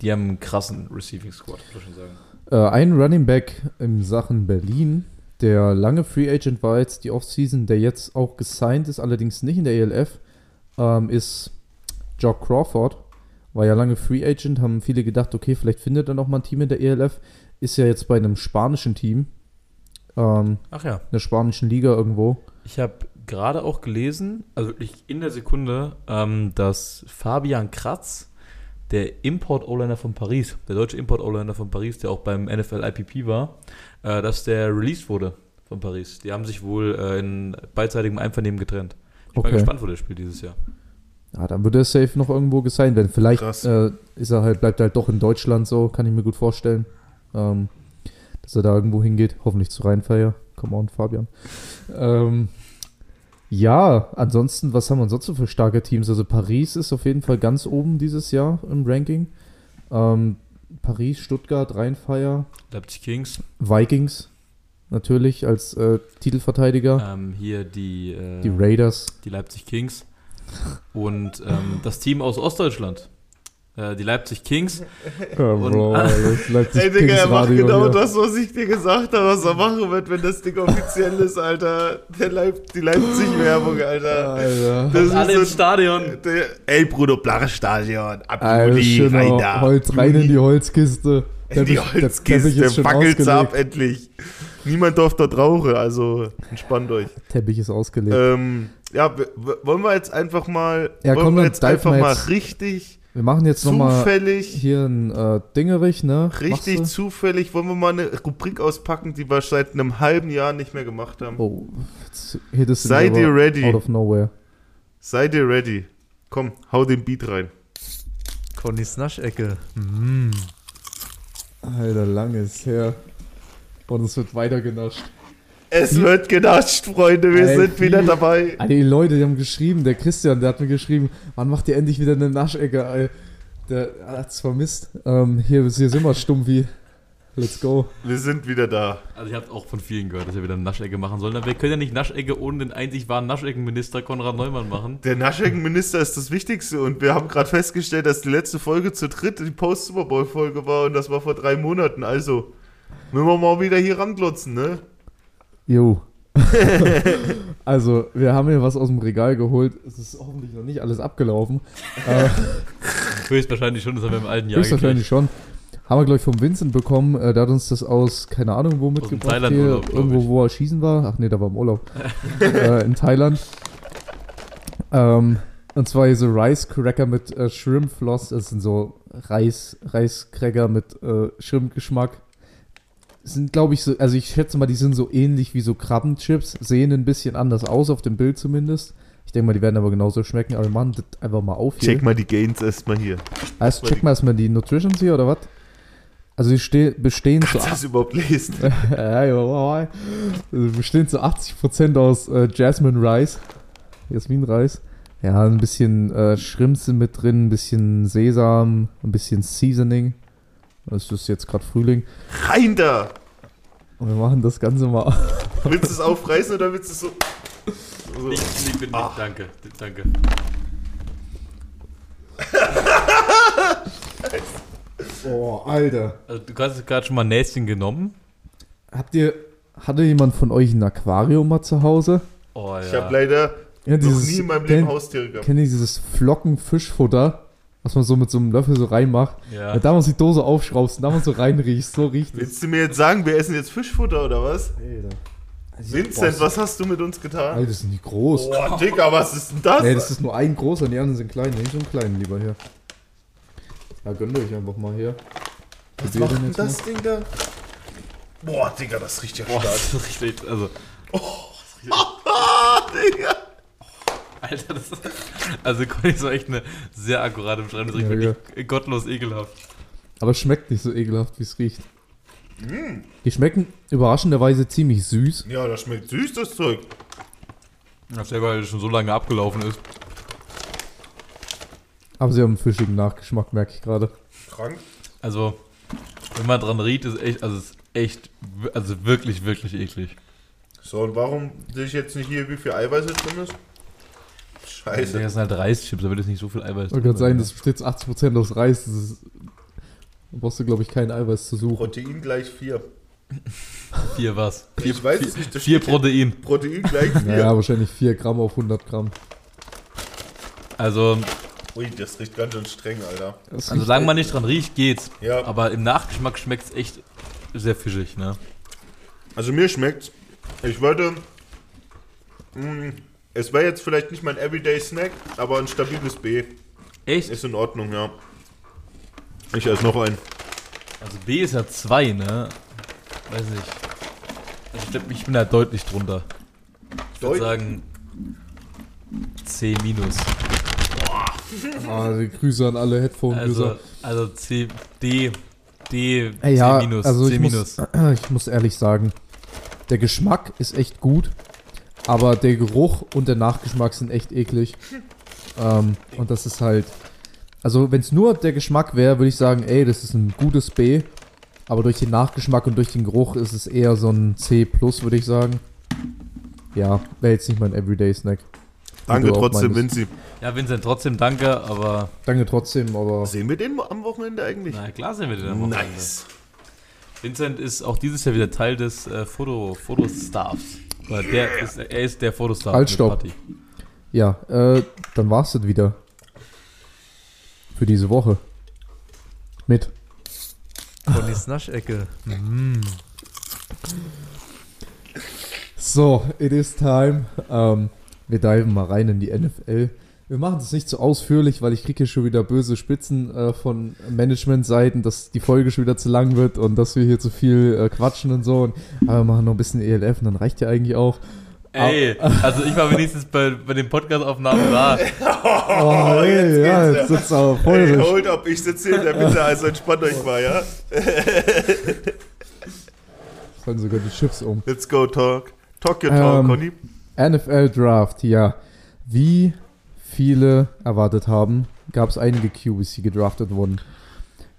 die haben einen krassen Receiving Squad, muss ich schon sagen. Äh, ein Running Back in Sachen Berlin, der lange Free Agent war jetzt die Offseason, der jetzt auch gesigned ist, allerdings nicht in der ELF, ähm, ist Jock Crawford. War ja lange Free Agent, haben viele gedacht, okay, vielleicht findet er noch mal ein Team in der ELF. Ist ja jetzt bei einem spanischen Team, ähm, Ach ja. in der spanischen Liga irgendwo. Ich habe gerade auch gelesen, also wirklich in der Sekunde, ähm, dass Fabian Kratz, der Import-O-Liner von Paris, der deutsche Import-O-Liner von Paris, der auch beim NFL IPP war, äh, dass der released wurde von Paris. Die haben sich wohl äh, in beidseitigem Einvernehmen getrennt. Ich bin Okay. mal gespannt, wo der spielt dieses Jahr. Ja, dann wird er safe noch irgendwo gesigned werden. Vielleicht äh, ist er halt, bleibt er halt doch in Deutschland so, kann ich mir gut vorstellen. Ähm, dass er da irgendwo hingeht. Hoffentlich zu Rheinfeier. Come on, Fabian. Ähm, ja, ansonsten, was haben wir sonst so für starke Teams? Also Paris ist auf jeden Fall ganz oben dieses Jahr im Ranking. Ähm, Paris, Stuttgart, Rheinfeier, Leipzig Kings, Vikings natürlich als äh, Titelverteidiger. ähm, hier die, äh, Die Raiders. die Leipzig Kings und ähm, das Team aus Ostdeutschland, die Leipzig Kings. Ja, Und- Bro, das Leipzig Ey, Digga, er macht genau hier. das, was ich dir gesagt habe, was er machen wird, wenn das Ding offiziell ist, Alter. Der Leip die Leipzig-Werbung, Alter. Alter. Das ist Alle so- ins Stadion. Der, ey, Bruno, flache Stadion. Ab Alter, Juli, schön rein da. Holz rein in die Holzkiste. In die Teppich- der Teppich Holzkiste, ist schon wackelt's ab ausgelegt. endlich. Niemand darf dort rauchen, also entspannt euch. Teppich ist ausgelegt. Ähm, ja, wollen wir jetzt einfach mal, Ja, wollen komm, wir jetzt einfach mal mal jetzt richtig Wir machen jetzt nochmal hier ein äh, Dingerich, ne? richtig zufällig, wollen wir mal eine Rubrik auspacken, die wir seit einem halben Jahr nicht mehr gemacht haben. Oh, jetzt du Seid ihr ready? Out of nowhere. Seid ihr ready? Komm, hau den Beat rein. Connys Naschecke. Alter, lang ist her. Und es wird weiter genascht. Es wird genascht, Freunde, wir Ey, sind wieder dabei. Ey, die Leute, die haben geschrieben, der Christian, der hat mir geschrieben, wann macht ihr endlich wieder eine Naschecke, ey? Der hat's vermisst. Ähm, hier, hier sind wir, Stumpfi. Let's go. Wir sind wieder da. Also ich habe auch von vielen gehört, dass wir wieder eine Naschecke machen sollen. Aber wir können ja nicht Naschecke ohne den einzig wahren Nascheckenminister Konrad Neumann machen. Der Nascheckenminister ist das Wichtigste und wir haben gerade festgestellt, dass die letzte Folge zu dritt die Post-Super Bowl-Folge war und das war vor drei Monaten. Also, müssen wir mal wieder hier ranglotzen, ne? Jo. also, wir haben hier was aus dem Regal geholt. Es ist hoffentlich noch nicht alles abgelaufen. äh, Höchstwahrscheinlich schon, das haben wir im alten Jahr höchstwahrscheinlich schon. Haben wir, glaube ich, vom Vincent bekommen. Äh, der hat uns das aus, keine Ahnung, wo mitgebracht. Hier, Thailand-Urlaub, glaub irgendwo, wo er schießen war. Ach nee, da war im Urlaub. äh, in Thailand. Ähm, und zwar hier so Rice Cracker mit äh, Shrimp Floss. Das sind so Reis, Reiscracker mit äh, Shrimp-Geschmack. Sind, glaube ich, so, also ich schätze mal, die sind so ähnlich wie so Krabbenchips. Sehen ein bisschen anders aus, auf dem Bild zumindest. Ich denke mal, die werden aber genauso schmecken. Aber wir machen das einfach mal auf hier. Check mal die Gains erstmal hier. Also check mal erstmal die Nutritions hier, oder was? Also die ste bestehen zu, Kannst das überhaupt lesen? Also bestehen zu 80% aus äh, Jasmine Rice, Jasmin-Reis. Ja, ein bisschen äh, sind mit drin, ein bisschen Sesam, ein bisschen Seasoning. Das ist jetzt gerade Frühling. Rein da! Und wir machen das Ganze mal. Willst du es aufreißen oder willst du es so. so Ich, ich bin nicht, Ah. danke, danke. Oh, Alter. Also du hast gerade schon mal Näschen genommen. Habt ihr, hatte jemand von euch ein Aquarium mal zu Hause? Oh ich ja. habe leider Ja, noch nie in meinem Leben Haustiere gehabt. kennt ihr dieses Flocken-Fischfutter, was man so mit so einem Löffel so reinmacht? ja. Da man die Dose aufschraubst und da man so reinriechst, so riecht es. Willst du mir jetzt sagen, wir essen jetzt Fischfutter oder was? Alter. Vincent, was hast du mit uns getan? Alter, das ist nicht groß. Boah, Digga, was ist denn das? Nee, das ist nur ein großer, die anderen sind klein. Nimm so einen kleinen lieber hier. Ja, gönnt euch einfach mal hier. was macht den denn jetzt das Ding da? Boah, Digga, das riecht ja Boah, stark. das ist richtig, also, Ah, Digga. Alter, das ist, also Conny ist echt eine sehr akkurate Beschreibung, das riecht Ja, wirklich gottlos ekelhaft. Aber es schmeckt nicht so ekelhaft, wie es riecht. Die schmecken überraschenderweise ziemlich süß. Ja, das schmeckt süß, das Zeug. Das ist ja, weil es schon so lange abgelaufen ist. Aber sie haben einen fischigen Nachgeschmack, merke ich gerade. Krank. Also, wenn man dran riecht, ist echt, also es ist echt, also wirklich, wirklich eklig. So, und warum sehe ich jetzt nicht hier, wie viel Eiweiß jetzt drin ist? Scheiße. Das sind halt Reischips, da wird jetzt nicht so viel Eiweiß Ich kann sagen, das besteht zu 80% aus Reis. Das ist, da brauchst du, glaube ich, kein Eiweiß zu suchen. Protein gleich 4. Vier was? Vier, Ich weiß vier, es nicht, das Vier steht hier. Protein. Protein gleich 4. Naja, wahrscheinlich 4 Gramm auf 100 Gramm. Also, Ui, das riecht ganz schön streng, Alter. Das also solange man nicht dran riecht, geht's. Ja. Aber im Nachgeschmack schmeckt es echt sehr fischig, ne? Also mir schmeckt's. Ich würde. mh, es wäre jetzt vielleicht nicht mein Everyday Snack, aber ein stabiles B. Echt? Ist in Ordnung, ja. Ich esse noch einen. Also B ist ja 2, ne? Weiß nicht. Also ich glaube, ich bin da deutlich drunter. Ich würde Deut- sagen C minus. Ah, die Grüße an alle Also, Headphone-User. also C, D, D, Ey, ja, C minus, also C ich minus. muss, ich muss ehrlich sagen, der Geschmack ist echt gut, aber der Geruch und der Nachgeschmack sind echt eklig. Ähm, und das ist halt, also wenn es nur der Geschmack wäre, würde ich sagen, ey, das ist ein gutes B, aber durch den Nachgeschmack und durch den Geruch ist es eher so ein C plus, würde ich sagen. Ja, wäre jetzt nicht mein Everyday Snack. Danke trotzdem, meinst. Vinci. Ja, Vincent, trotzdem danke, aber Danke trotzdem, aber Sehen wir den am Wochenende eigentlich? na klar sind wir den am Wochenende. Nice. Vincent ist auch dieses Jahr wieder Teil des äh, Foto, Fotostaffs. Weil der ist, er ist der Fotostar. Halt, stopp. Party. ja, äh, dann war's das wieder. Für diese Woche. Mit. Connys Naschecke. So, it is time. Ähm, wir diven mal rein in die NFL. Wir machen das nicht so ausführlich, weil ich kriege hier schon wieder böse Spitzen äh, von Managementseiten, dass die Folge schon wieder zu lang wird und dass wir hier zu viel äh, quatschen und so. Und, aber wir machen noch ein bisschen ELF und dann reicht ja eigentlich auch. Ey, also ich war wenigstens bei, bei den Podcast-Aufnahmen da. Oh, ey, jetzt ja, geht's, jetzt sitzt aber voll. Hey, durch. hold up, ich sitze hier in der Mitte, also entspannt euch mal, ja? Fallen sogar die Chips um. Let's go, talk. Talk your talk, Ähm, Conny. NFL Draft, ja. Wie viele erwartet haben, gab es einige QBs, die gedraftet wurden.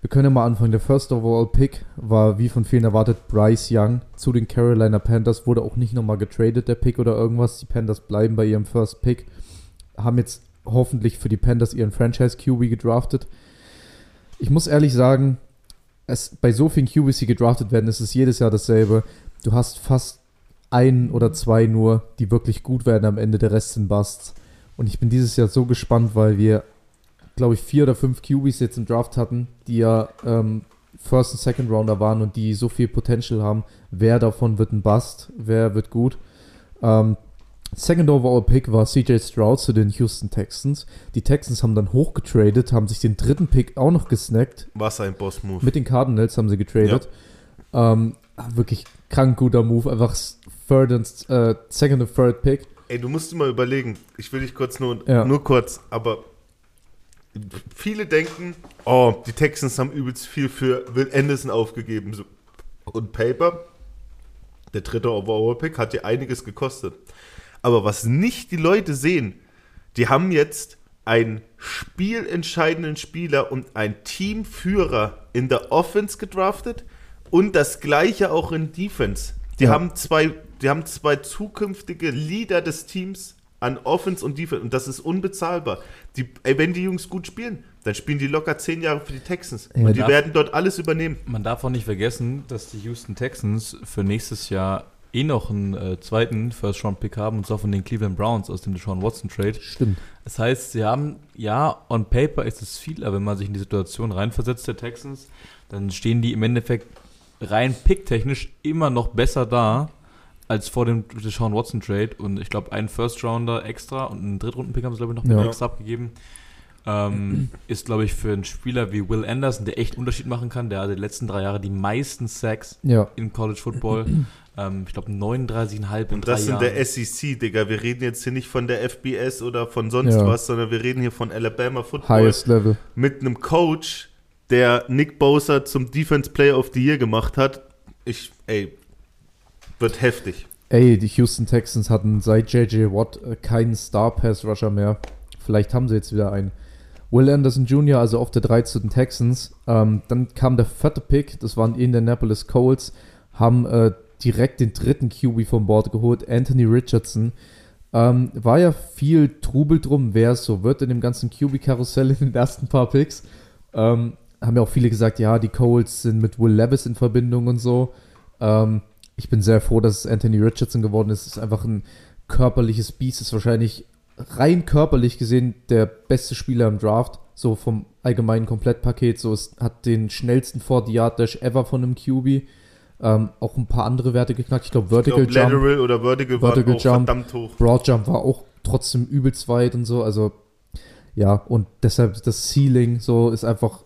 Wir können ja mal anfangen. Der First Overall Pick war, wie von vielen erwartet, Bryce Young zu den Carolina Panthers. Wurde auch nicht nochmal getradet, der Pick oder irgendwas. Die Panthers bleiben bei ihrem First Pick. Haben jetzt hoffentlich für die Panthers ihren Franchise QB gedraftet. Ich muss ehrlich sagen, es, bei so vielen QBs, die gedraftet werden, ist es jedes Jahr dasselbe. Du hast fast ein oder zwei nur, die wirklich gut werden am Ende. Der Rest sind Busts. Und ich bin dieses Jahr so gespannt, weil wir, glaube ich, vier oder fünf QBs jetzt im Draft hatten, die ja ähm, First- und Second Rounder waren und die so viel Potential haben. Wer davon wird ein Bust? Wer wird gut? Ähm, Second Overall Pick war CJ Stroud zu den Houston Texans. Die Texans haben dann hochgetradet, haben sich den dritten Pick auch noch gesnackt. Was ein Boss-Move. Mit den Cardinals haben sie getradet. Ähm, wirklich krank guter Move. Einfach third and, äh, second und third Pick. Ey, du musst dir mal überlegen, ich will dich kurz nur, Ja. nur kurz, aber viele denken, oh, die Texans haben übelst viel für Will Anderson aufgegeben. Und Paper, der dritte Overall-Pick, hat dir einiges gekostet. Aber was nicht die Leute sehen, die haben jetzt einen spielentscheidenden Spieler und einen Teamführer in der Offense gedraftet und das gleiche auch in Defense. Die Ja. haben zwei, die haben zwei zukünftige Leader des Teams an Offense und Defense und das ist unbezahlbar. Die, ey, wenn die Jungs gut spielen, dann spielen die locker zehn Jahre für die Texans Ja, und die darf- werden dort alles übernehmen. Man darf auch nicht vergessen, dass die Houston Texans für nächstes Jahr eh noch einen äh, zweiten First-Round-Pick haben, und zwar von den Cleveland Browns aus dem Deshaun Watson-Trade. Stimmt. Das heißt, sie haben, ja, on paper ist es viel, aber wenn man sich in die Situation reinversetzt der Texans, dann stehen die im Endeffekt rein picktechnisch immer noch besser da als vor dem Deshaun Watson Trade und ich glaube einen First Rounder extra und einen Drittrunden-Pick haben sie glaube ich noch Ja. extra abgegeben. Ähm, ist glaube ich für einen Spieler wie Will Anderson, der echt einen Unterschied machen kann, der hatte die letzten drei Jahre die meisten Sacks Ja, in College Football. ähm, ich glaube 39,5 in Und das in Jahren. der SEC, Digga. Wir reden jetzt hier nicht von der FBS oder von sonst Ja. was, sondern wir reden hier von Alabama Football. highest level. Mit einem Coach, der Nick Bosa zum Defense Player of the Year gemacht hat. Ich, ey, wird heftig. Ey, die Houston Texans hatten seit JJ Watt äh, keinen Star-Pass-Rusher mehr. Vielleicht haben sie jetzt wieder einen. Will Anderson Jr., also auf der 3 zu den Texans. Ähm, dann kam der vierte Pick, das waren Indianapolis Colts, haben äh, direkt den dritten QB vom Board geholt, Anthony Richardson. Ähm, war ja viel Trubel drum, wer es so wird in dem ganzen QB-Karussell in den ersten paar Picks. Ähm, haben ja auch viele gesagt, ja, die Colts sind mit Will Levis in Verbindung und so. Ähm, ich bin sehr froh, dass es Anthony Richardson geworden ist. Es ist einfach ein körperliches Biest. Ist wahrscheinlich rein körperlich gesehen der beste Spieler im Draft. So vom allgemeinen Komplettpaket. So, es hat den schnellsten 40-Yard-Dash ever von einem QB. Ähm, auch ein paar andere Werte geknackt. Ich glaube, Ich Vertical glaube, Jump. Lateral oder Vertical, Vertical Jump. verdammt hoch. Broad Jump war auch trotzdem übelst weit und so. Also, ja, und deshalb das Ceiling so ist einfach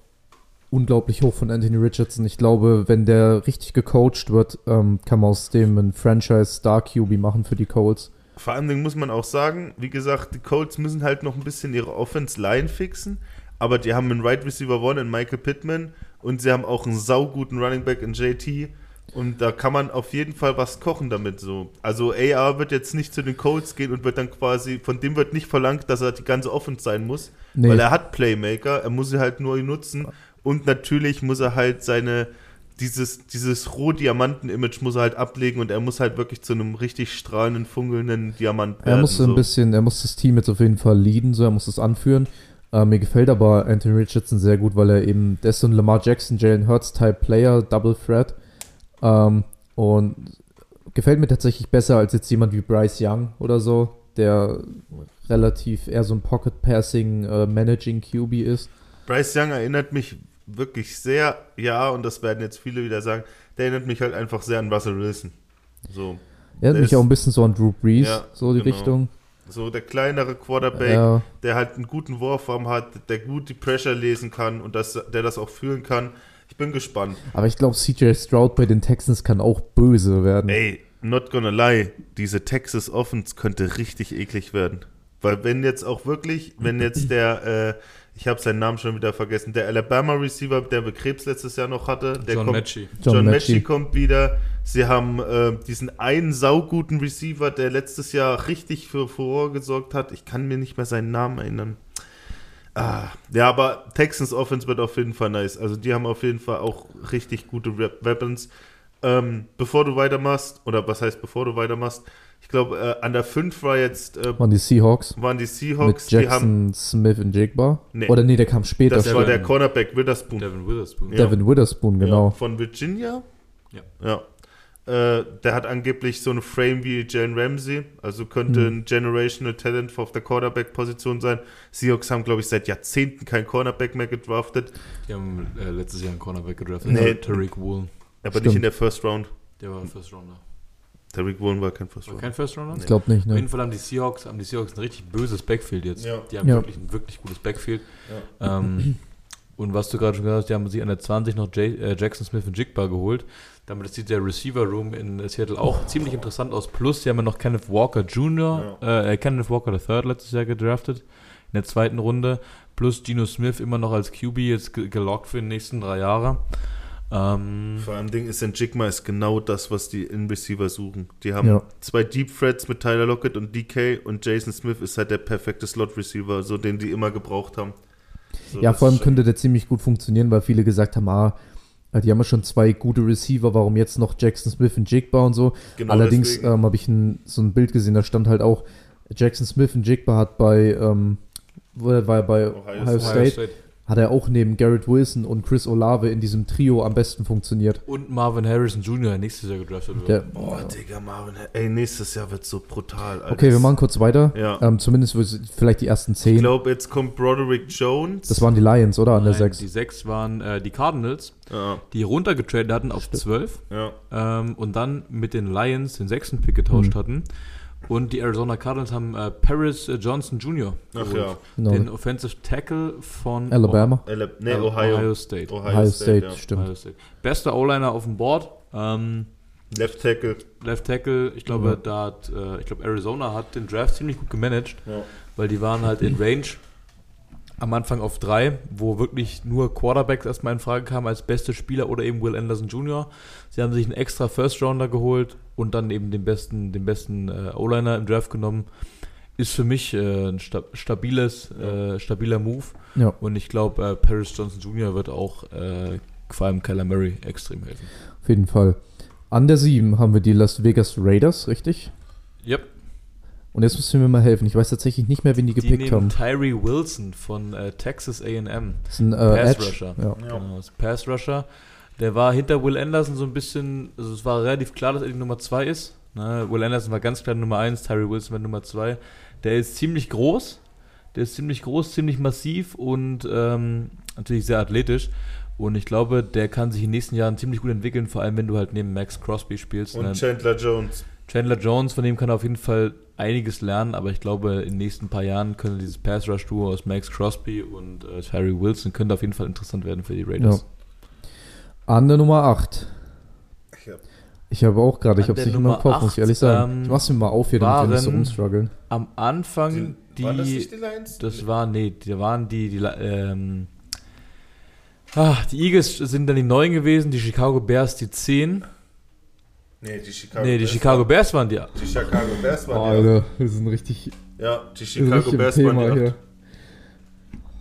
unglaublich hoch von Anthony Richardson. Ich glaube, wenn der richtig gecoacht wird, ähm, kann man aus dem einen Franchise-Star-QB machen für die Colts. Vor allen Dingen muss man auch sagen, wie gesagt, die Colts müssen halt noch ein bisschen ihre Offense-Line fixen, aber die haben einen Right Receiver One in Michael Pittman und sie haben auch einen sauguten Running Back in JT und da kann man auf jeden Fall was kochen damit so. Also AR wird jetzt nicht zu den Colts gehen und wird dann quasi, von dem wird nicht verlangt, dass er die ganze Offense sein muss, Nee. weil er hat Playmaker, er muss sie halt nur nutzen und natürlich muss er halt seine dieses, dieses Roh-Diamanten-Image muss er halt ablegen und er muss halt wirklich zu einem richtig strahlenden, funkelnden Diamant werden. Er muss so ein bisschen, er muss das Team jetzt auf jeden Fall leaden, so er muss es anführen. Äh, mir gefällt aber Anthony Richardson sehr gut, weil er eben, der ist so ein Lamar Jackson, Jalen Hurts Type Player, Double Threat. Ähm, und gefällt mir tatsächlich besser als jetzt jemand wie Bryce Young oder so, der relativ eher so ein Pocket Passing äh, Managing QB ist. Bryce Young erinnert mich wirklich sehr, ja, und das werden jetzt viele wieder sagen, der erinnert mich halt einfach sehr an Russell Wilson. So, Er Der mich ist- auch ein bisschen so an Drew Brees, Ja, so die genau. Richtung. so der kleinere Quarterback, Ja, der halt einen guten Wurfarm hat, der gut die Pressure lesen kann und das, der das auch fühlen kann. Ich bin gespannt. aber ich glaube, CJ Stroud bei den Texans kann auch böse werden. Ey, not gonna lie, diese Texas Offense könnte richtig eklig werden. Weil wenn jetzt auch wirklich, wenn jetzt der, äh, ich habe seinen Namen schon wieder vergessen, der Alabama Receiver, der wir Krebs letztes Jahr noch hatte, der John kommt, Mechie. John John, Mechie. Mechie kommt wieder. Sie haben äh, diesen einen sauguten Receiver, der letztes Jahr richtig für Furore gesorgt hat. Ich kann mir nicht mehr seinen Namen erinnern. Ah, ja, aber Texans Offense wird auf jeden Fall nice. Also die haben auf jeden Fall auch richtig gute Weapons. Ähm, bevor du weitermachst, oder was heißt bevor du weitermachst, ich glaube, äh, an der 5 war jetzt, äh, Waren die Seahawks waren die mit Seahawks, die haben, Jackson Smith und Jigba? Nee. Oder nee, der kam später. das war Devin- der Cornerback Witherspoon. Devin Witherspoon. Ja. Devin Witherspoon, genau. Ja, von Virginia? Ja. Ja. Äh, der hat angeblich so eine Frame wie Jalen Ramsey, also könnte Hm. ein Generational Talent auf der Quarterback-Position sein. Seahawks haben, glaube ich, seit Jahrzehnten kein Cornerback mehr gedraftet, Die haben äh, letztes Jahr einen Cornerback gedraftet. Nee. Tariq Woolen. Aber Stimmt. nicht in der First Round. Der war First Rounder. Tariq Woolen war kein First War Round. kein First Rounder? Ich glaube nicht, Auf jeden ne? Fall haben die Seahawks, haben die Seahawks ein richtig böses Backfield jetzt. Ja. Die haben Ja. wirklich ein wirklich gutes Backfield. Ähm, und was du gerade schon gesagt hast, die haben sich an der 20 noch Jay, äh, Jackson Smith und Jigba geholt. Damit sieht der Receiver Room in Seattle auch ziemlich interessant aus. Plus, sie haben ja noch Kenneth Walker Jr., äh, Kenneth Walker III letztes Jahr gedraftet in der zweiten Runde. Plus Geno Smith immer noch als QB jetzt ge- gelockt für die nächsten drei Jahre. Ähm, Vor allem Ding ist ein Jigma ist genau das, was die in Receiver suchen. Die haben Ja. zwei Deep Threats mit Tyler Lockett und DK und Jason Smith ist halt der perfekte Slot Receiver, so den die immer gebraucht haben. So, Ja, vor allem könnte der ziemlich gut funktionieren, weil viele gesagt haben, ah, die haben ja schon zwei gute Receiver, warum jetzt noch Jackson Smith und Jigba und so. Genau Allerdings ähm, habe ich ein, so ein Bild gesehen, da stand halt auch, Jackson Smith und Jigba hat bei, ähm, wo war er bei Ohio Ohio, State. State, hat er auch neben Garrett Wilson und Chris Olave in diesem Trio am besten funktioniert. Und Marvin Harrison Jr. nächstes Jahr gedraftet wird. Der, Boah, Digga, Marvin. Ey, nächstes Jahr wird so brutal. Alter. okay, wir machen kurz weiter. Ja. Ähm, zumindest vielleicht die ersten Ich zehn. glaube, jetzt kommt Broderick Jones. Das waren die Lions, oder? An der Nein, 6. Die sechs waren äh, die Cardinals, ja, die runtergetradet hatten auf 12 ja. ähm, und dann mit den Lions den sechsten Pick getauscht Hm. hatten. Und die Arizona Cardinals haben äh, Paris äh, Johnson Jr. Ach geholt. ja. Genau. Den Offensive Tackle von Alabama. Ele nee, Oh- Ohio. Ohio State. Ohio State, ja. stimmt. Ohio State. Bester O-Liner auf dem Board. Ähm, Left Tackle. Left Tackle, ich glaube, Ja. da hat, äh, ich glaube, Arizona hat den Draft ziemlich gut gemanagt, Ja. weil die waren halt in Range am Anfang auf drei, wo wirklich nur Quarterbacks erstmal in Frage kamen als beste Spieler oder eben Will Anderson Jr. Sie haben sich einen extra First Rounder geholt und dann eben den besten, den besten äh, O-Liner im Draft genommen. Ist für mich äh, ein sta stabiles, äh, stabiler Move Ja, und ich glaube, äh, Paris Johnson Jr. wird auch äh, vor allem Kyler Murray extrem helfen. auf jeden Fall. An der 7 haben wir die Las Vegas Raiders, richtig? Yep. Und jetzt müssen wir mir mal helfen. Ich weiß tatsächlich nicht mehr, wen die Die gepickt nehmen haben. Tyree Wilson von äh, Texas A&M. Das ist ein äh, Pass Edge. Rusher. Ja. Ja. Genau, das ist Pass Rusher. Der war hinter Will Anderson so ein bisschen, also es war relativ klar, dass er die Nummer 2 ist. Ne? Will Anderson war ganz klar Nummer 1, Tyree Wilson war Nummer 2. Der ist ziemlich groß, der ist ziemlich groß, ziemlich massiv und ähm, natürlich sehr athletisch. Und ich glaube, der kann sich in den nächsten Jahren ziemlich gut entwickeln, vor allem wenn du halt neben Max Crosby spielst. Und Ne? Chandler Jones. Chandler Jones, von dem kann er auf jeden Fall einiges lernen, aber ich glaube, in den nächsten paar Jahren könnte dieses Pass Rush Duo aus Max Crosby und äh, Tyree Wilson könnte auf jeden Fall interessant werden für die Raiders. An der Nummer 8. Ja. Ich habe auch gerade, ich habe es nicht mehr im Nummer Kopf, muss ich ehrlich sagen. ähm, ich mach's mir mal auf hier, damit wir nicht so waren- rumstruggeln. Am Anfang die, Waren das nicht die Lions? das war nee, die waren die die ähm, ah, die Eagles sind dann die neuen gewesen, die Chicago Bears die 10. Nee, die Chicago Nee, die Bears Chicago waren- Bears waren die. Die Chicago Bears Oh, waren die Alter, wir sind richtig, Ja, die Chicago richtig im Bears waren die.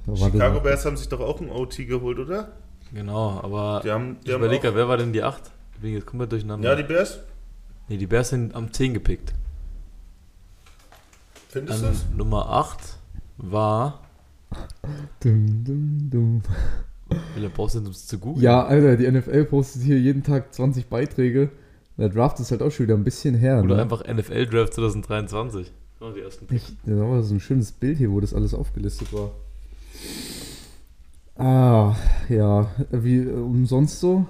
Da Chicago Bears haben sich doch auch ein OT geholt, oder? Genau, aber Die haben, die ich überlege, wer war denn die 8? Deswegen jetzt kommen wir durcheinander. Ja, die Bears? nee, die Bears sind am 10 gepickt. Findest du An es? Nummer 8 war. Dum, dum, dum. Wie lange brauchst du denn, um es zu googeln? Ja, Alter, die NFL postet hier jeden Tag 20 Beiträge. Der Draft ist halt auch schon wieder ein bisschen her. Oder ne? einfach NFL Draft 2023. Oh, die ersten Picks. Echt, da war so ein schönes Bild hier, wo das alles aufgelistet war. Ah, ja. Wie äh, umsonst so?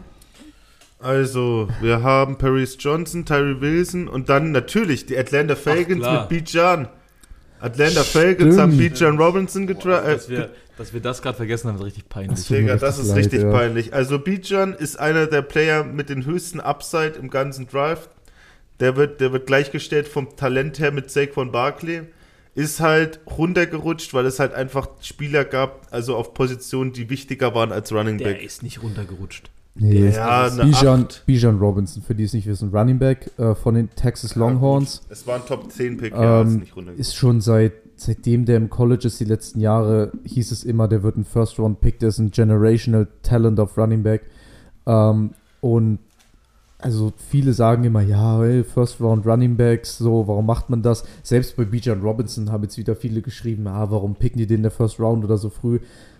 Also, wir haben Paris Johnson, Tyree Wilson und dann natürlich die Atlanta Falcons mit Bijan. Atlanta Falcons haben. Bijan Robinson getragen. dass, wir, dass wir das gerade vergessen haben, ist richtig peinlich. Mir Digga, das ist leid, richtig ja. peinlich. Also Bijan ist einer der Player mit den höchsten Upside im ganzen Draft. Der wird, der wird gleichgestellt vom Talent her mit Saquon Barkley. Ist halt runtergerutscht, weil es halt einfach Spieler gab, also auf Positionen, die wichtiger waren als Running Der Back. ist nicht runtergerutscht. Nee, Ja, Bijan. Bijan Robinson, für die es nicht wissen. Running Back äh, von den Texas Longhorns. Es war ein Top 10 Pick, ja, ist Ähm, nicht runtergerutscht. ist schon seit seitdem der im College ist, die letzten Jahre, hieß es immer, der wird ein First-Round-Pick, der ist ein Generational Talent auf Running Back. Ähm, und also viele sagen immer, ja, hey, First-Round Running Backs, so, warum macht man das? Selbst bei Bijan Robinson haben jetzt wieder viele geschrieben, ah, warum picken die den in der First Round oder so früh?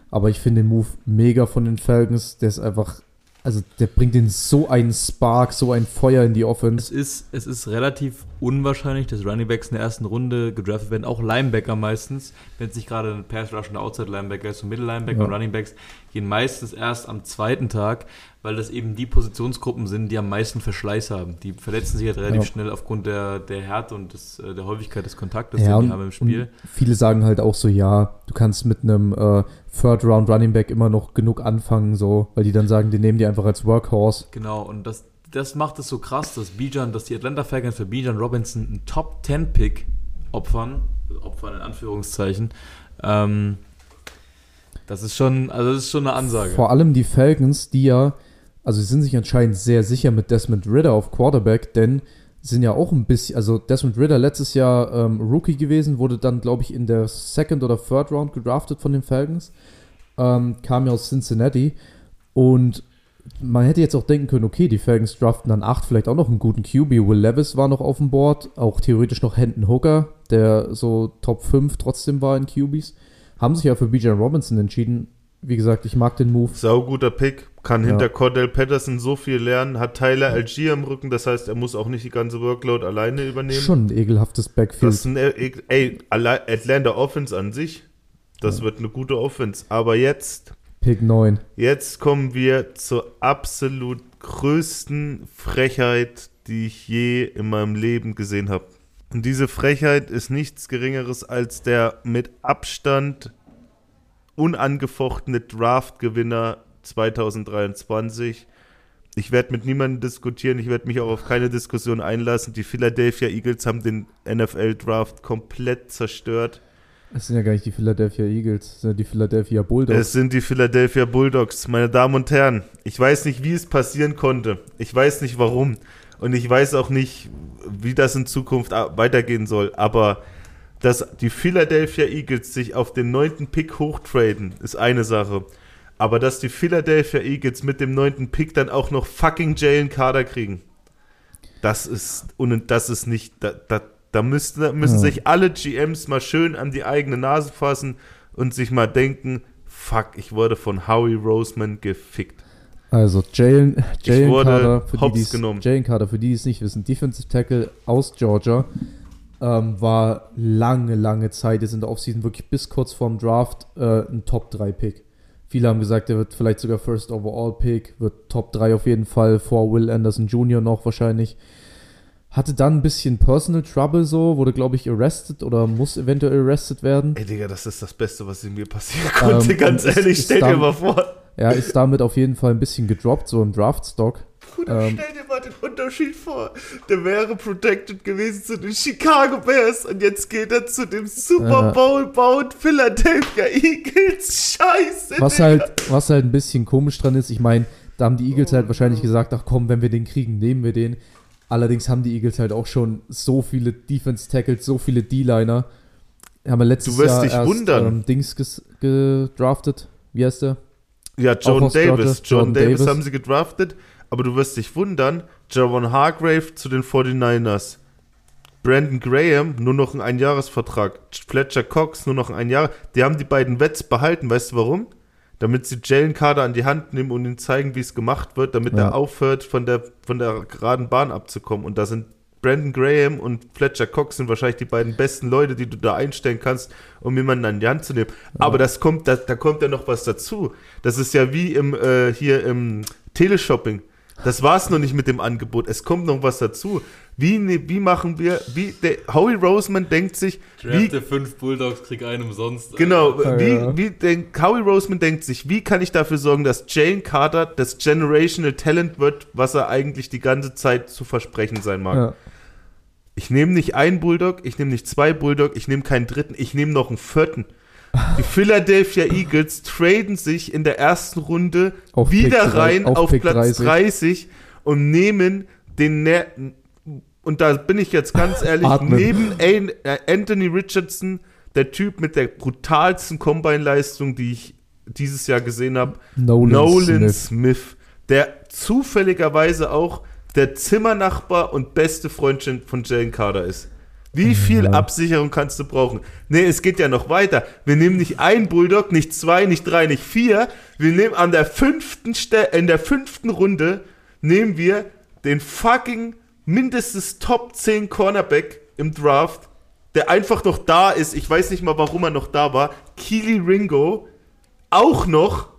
Aber ich finde den Move mega von den Falcons, der ist einfach, also der bringt den so einen Spark, so ein Feuer in die Es Offense. ist, es ist relativ unwahrscheinlich, dass Running Backs in der ersten Runde gedraftet werden, auch Linebacker meistens, wenn es nicht gerade ein Pass Rush und Outside Linebacker ist und Middle Linebacker Ja. und Running Backs gehen meistens erst am zweiten Tag, weil das eben die Positionsgruppen sind, die am meisten Verschleiß haben. Die verletzen sich halt relativ Ja. schnell aufgrund der, der Härte und des, äh, der Häufigkeit des Kontaktes, Ja, den die haben im Spiel. viele sagen halt auch so, ja, du kannst mit einem äh, Third Round Running Back immer noch genug anfangen, so, weil die dann sagen, die nehmen die einfach als Workhorse. Genau, und das, das macht es so krass, dass Bijan, dass die Atlanta Falcons für Bijan Robinson einen Top 10 Pick opfern, opfern in Anführungszeichen. Ähm, das ist schon, also das ist schon eine Ansage. Vor allem die Falcons, die ja, also sie sind sich anscheinend sehr sicher mit Desmond Ritter auf Quarterback, denn sind ja auch ein bisschen, also Desmond Ritter letztes Jahr ähm, Rookie gewesen, wurde dann, glaube ich, in der Second oder Third Round gedraftet von den Falcons, ähm, kam ja aus Cincinnati und man hätte jetzt auch denken können, okay, die Falcons draften dann 8, vielleicht auch noch einen guten QB. Will Levis war noch auf dem Board, auch theoretisch noch Hendon Hooker, der so Top 5 trotzdem war in QBs. Haben sich ja für Bijan Robinson entschieden. wie gesagt, ich mag den Move. Sauguter Pick, kann Ja. hinter Cordell Patterson so viel lernen, hat Tyler Algier im Rücken, das heißt, er muss auch nicht die ganze Workload alleine übernehmen. Schon ein ekelhaftes Backfield. Das ist ein, ey, ey, allein Atlanta Offense an sich, das wird eine gute Offense. Aber jetzt, Pick 9. jetzt kommen wir zur absolut größten Frechheit, die ich je in meinem Leben gesehen habe. Und diese Frechheit ist nichts Geringeres als der mit Abstand unangefochtene Draft-Gewinner 2023. Ich werde mit niemandem diskutieren, ich werde mich auch auf keine Diskussion einlassen. Die Philadelphia Eagles haben den NFL-Draft komplett zerstört. Das sind ja gar nicht die Philadelphia Eagles, das sind ja die Philadelphia Bulldogs. Es sind die Philadelphia Bulldogs, meine Damen und Herren. Ich weiß nicht, wie es passieren konnte. Ich weiß nicht, warum. Und ich weiß auch nicht, wie das in Zukunft weitergehen soll. Aber dass die Philadelphia Eagles sich auf den neunten Pick hochtraden, ist eine Sache. Aber dass die Philadelphia Eagles mit dem neunten Pick dann auch noch fucking Jalen Carter kriegen, das ist, und das ist nicht, da, da, da müssen, da müssen Ja. sich alle GMs mal schön an die eigene Nase fassen und sich mal denken, fuck, ich wurde von Howie Roseman gefickt. Also Jalen, Jalen Carter, für die, die's- genommen. Jalen Carter, für die, die es nicht wissen, Defensive Tackle aus Georgia, ähm, war lange, lange Zeit, jetzt in der Offseason wirklich bis kurz vorm Draft äh, ein Top-3-Pick. Viele haben gesagt, er wird vielleicht sogar First Overall Pick, wird Top 3 auf jeden Fall, vor Will Anderson Jr. noch wahrscheinlich. Hatte dann ein bisschen Personal Trouble so, wurde glaube ich arrested oder muss eventuell arrested werden. Ey, Digga, das ist das Beste, was in mir passieren konnte, Ähm, ganz ehrlich. Stell dir mal vor. Er ist damit auf jeden Fall ein bisschen gedroppt, so im Draft-Stock. Bruder, Ähm, stell dir mal den Unterschied vor. Der wäre protected gewesen zu den Chicago Bears und jetzt geht er zu dem Super. Bowl baut Philadelphia Eagles. Scheiße. Was Digga. halt, was halt ein bisschen komisch dran ist, ich meine, da haben die Eagles halt wahrscheinlich gesagt, ach komm, wenn wir den kriegen, nehmen wir den. Allerdings haben die Eagles halt auch schon so viele Defense-Tackles, so viele D-Liner. Haben wir letztes Du wirst Jahr dich erst, wundern. Ähm, Dings gedraftet. Wie heißt der? Ja, John Davis. John Jordan Davis, Davis. haben sie gedraftet, aber du wirst dich wundern, Javon Hargrave zu den 49ers. Brandon Graham, nur noch ein Einjahresvertrag. Fletcher Cox, nur noch ein Einjahr. Die haben die beiden Wets behalten. Weißt du warum? Damit sie Jalen Carter an die Hand nehmen und ihm zeigen, wie es gemacht wird, damit Ja. er aufhört, von der, von der geraden Bahn abzukommen. Und da sind Brandon Graham und Fletcher Cox sind wahrscheinlich die beiden besten Leute, die du da einstellen kannst, um jemanden an die Hand zu nehmen. Aber das kommt, da, da kommt ja noch was dazu. Das ist ja wie im, äh, hier im Teleshopping. Das war es noch nicht mit dem Angebot. Es kommt noch was dazu. Wie, ne, wie machen wir, wie, der, Howie Roseman denkt sich, wie, Drafte fünf Bulldogs, krieg einen umsonst. Genau, Ja, wie, ja. wie denk, Howie Roseman denkt sich, wie kann ich dafür sorgen, dass Jalen Carter das Generational Talent wird, was er eigentlich die ganze Zeit zu versprechen sein mag. Ja. Ich nehme nicht einen Bulldog, ich nehme nicht zwei Bulldog, ich nehme keinen dritten, ich nehme noch einen vierten. Die Philadelphia Eagles traden sich in der ersten Runde Auf wieder Pick rein auf auf, Platz 30. 30 und nehmen den Ne- und da bin ich jetzt ganz ehrlich, neben äh, Anthony Richardson, der Typ mit der brutalsten Combine-Leistung, die ich dieses Jahr gesehen habe, Nolan, Nolan Smith. Smith. der zufälligerweise auch der Zimmernachbar und beste Freund von Jalen Carter ist. Wie viel Ja. Absicherung kannst du brauchen? Nee, es geht ja noch weiter. Wir nehmen nicht ein Bulldog, nicht zwei, nicht drei, nicht vier. Wir nehmen an der fünften Stelle, in der fünften Runde nehmen wir den fucking mindestens Top 10 Cornerback im Draft, der einfach noch da ist. Ich weiß nicht mal, warum er noch da war. Keely Ringo. Auch noch.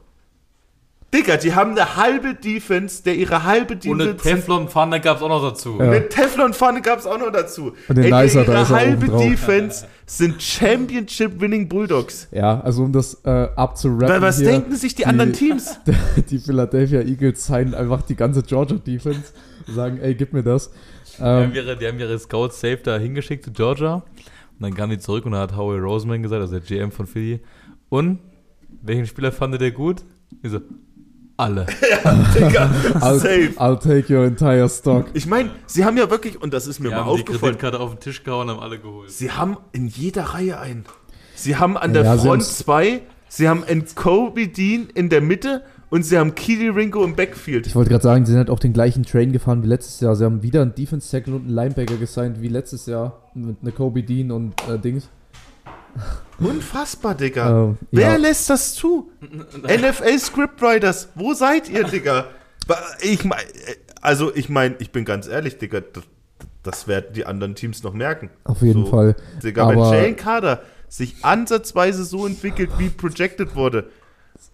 Digga, die haben eine halbe Defense, der ihre halbe Und eine Defense. Teflon-Pfanne gab es auch noch dazu. Ja. Eine Teflon-Pfanne gab es auch noch dazu. Und den Ey, Nicer, da ihre er halbe. Defense sind Championship-Winning Bulldogs. Ja, also um das äh, abzurappen Weil was hier, denken sich die, anderen Teams? die Philadelphia Eagles signen einfach die ganze Georgia Defense und sagen, ey, gib mir das. Die, haben Ähm, ihre, die haben ihre Scouts safe da hingeschickt zu Georgia. Und dann kamen die zurück und da hat Howie Roseman gesagt, also der GM von Philly. Und welchen Spieler fandet ihr gut? Ich so, alle. Digga, I'll, safe. I'll take your entire stock. Ich meine, sie haben ja wirklich, und das ist mir Wir mal haben die aufgefallen, Kreditkarte auf den Tisch gehauen und haben alle geholt. sie haben in jeder Reihe einen. Sie haben an der Ja, Front zwei, sie haben einen Kobe Dean in der Mitte und sie haben Keely Ringo im Backfield. Ich wollte gerade sagen, sie sind halt auch den gleichen Train gefahren wie letztes Jahr. Sie haben wieder einen Defense Tackle und einen Linebacker gesigned wie letztes Jahr mit Kobe Dean und äh, Dings. Unfassbar, Digga. Ähm, Wer ja. lässt das zu? NFL Scriptwriters, wo seid ihr, Digga? Wa- Ich mein, also ich meine, ich bin ganz ehrlich, Digga, das, das werden die anderen Teams noch merken. Auf jeden So, Fall. Digga, wenn Aber- Jalen Carter sich ansatzweise so entwickelt, wie projected wurde,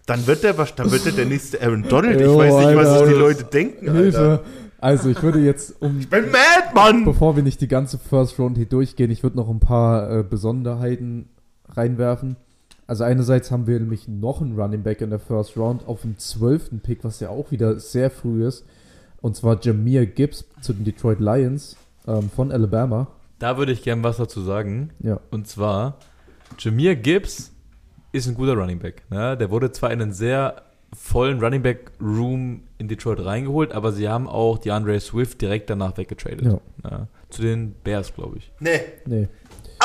dann wird der, dann wird der der nächste Aaron Donald. Ich weiß nicht, was Alter. sich die Leute denken, Alter. Hilfe. Also ich würde jetzt, um, Ich bin mad, Mann! bevor wir nicht die ganze First Round hier durchgehen, ich würde noch ein paar äh, Besonderheiten reinwerfen. Also einerseits haben wir nämlich noch einen Running Back in der First Round auf dem 12. Pick, was ja auch wieder sehr früh ist. Und zwar Jameer Gibbs zu den Detroit Lions ähm, von Alabama. Da würde ich gern was dazu sagen. Ja. Und zwar, Jameer Gibbs ist ein guter Running Back. Ne? Der wurde zwar in einen sehr vollen Running Back Room in Detroit reingeholt, aber sie haben auch DeAndre Swift direkt danach weggetradet. Ja. Ne? Zu den Bears, glaube ich. Nee, Nee.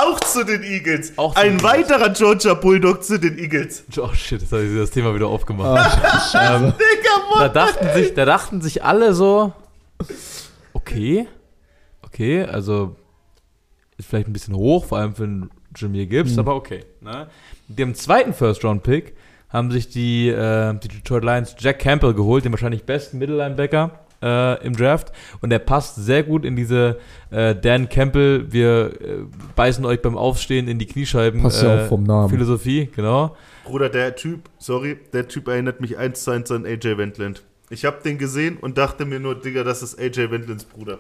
Auch zu den Eagles. Auch zu Ein den weiterer Georgia Bulldog zu den Eagles. Oh shit, jetzt habe ich das Thema wieder aufgemacht. Ah, ähm, Digga, da, Mann! dachten sich, da dachten sich alle so, okay, okay, also ist vielleicht ein bisschen hoch, vor allem für einen Jameer Gibbs, Mhm. aber okay. Ne? Mit dem zweiten First-Round-Pick haben sich die, äh, die Detroit Lions Jack Campbell geholt, den wahrscheinlich besten Mittellinebacker äh, im Draft. Und der passt sehr gut in diese äh, Dan Campbell, wir äh, beißen euch beim Aufstehen in die Kniescheiben. Passt ja äh, auch vom Namen. Philosophie, genau. Bruder, der Typ, sorry, der Typ erinnert mich eins zu eins an AJ Wendland. Ich hab den gesehen und dachte mir nur, Digga, das ist AJ Wendlands Bruder.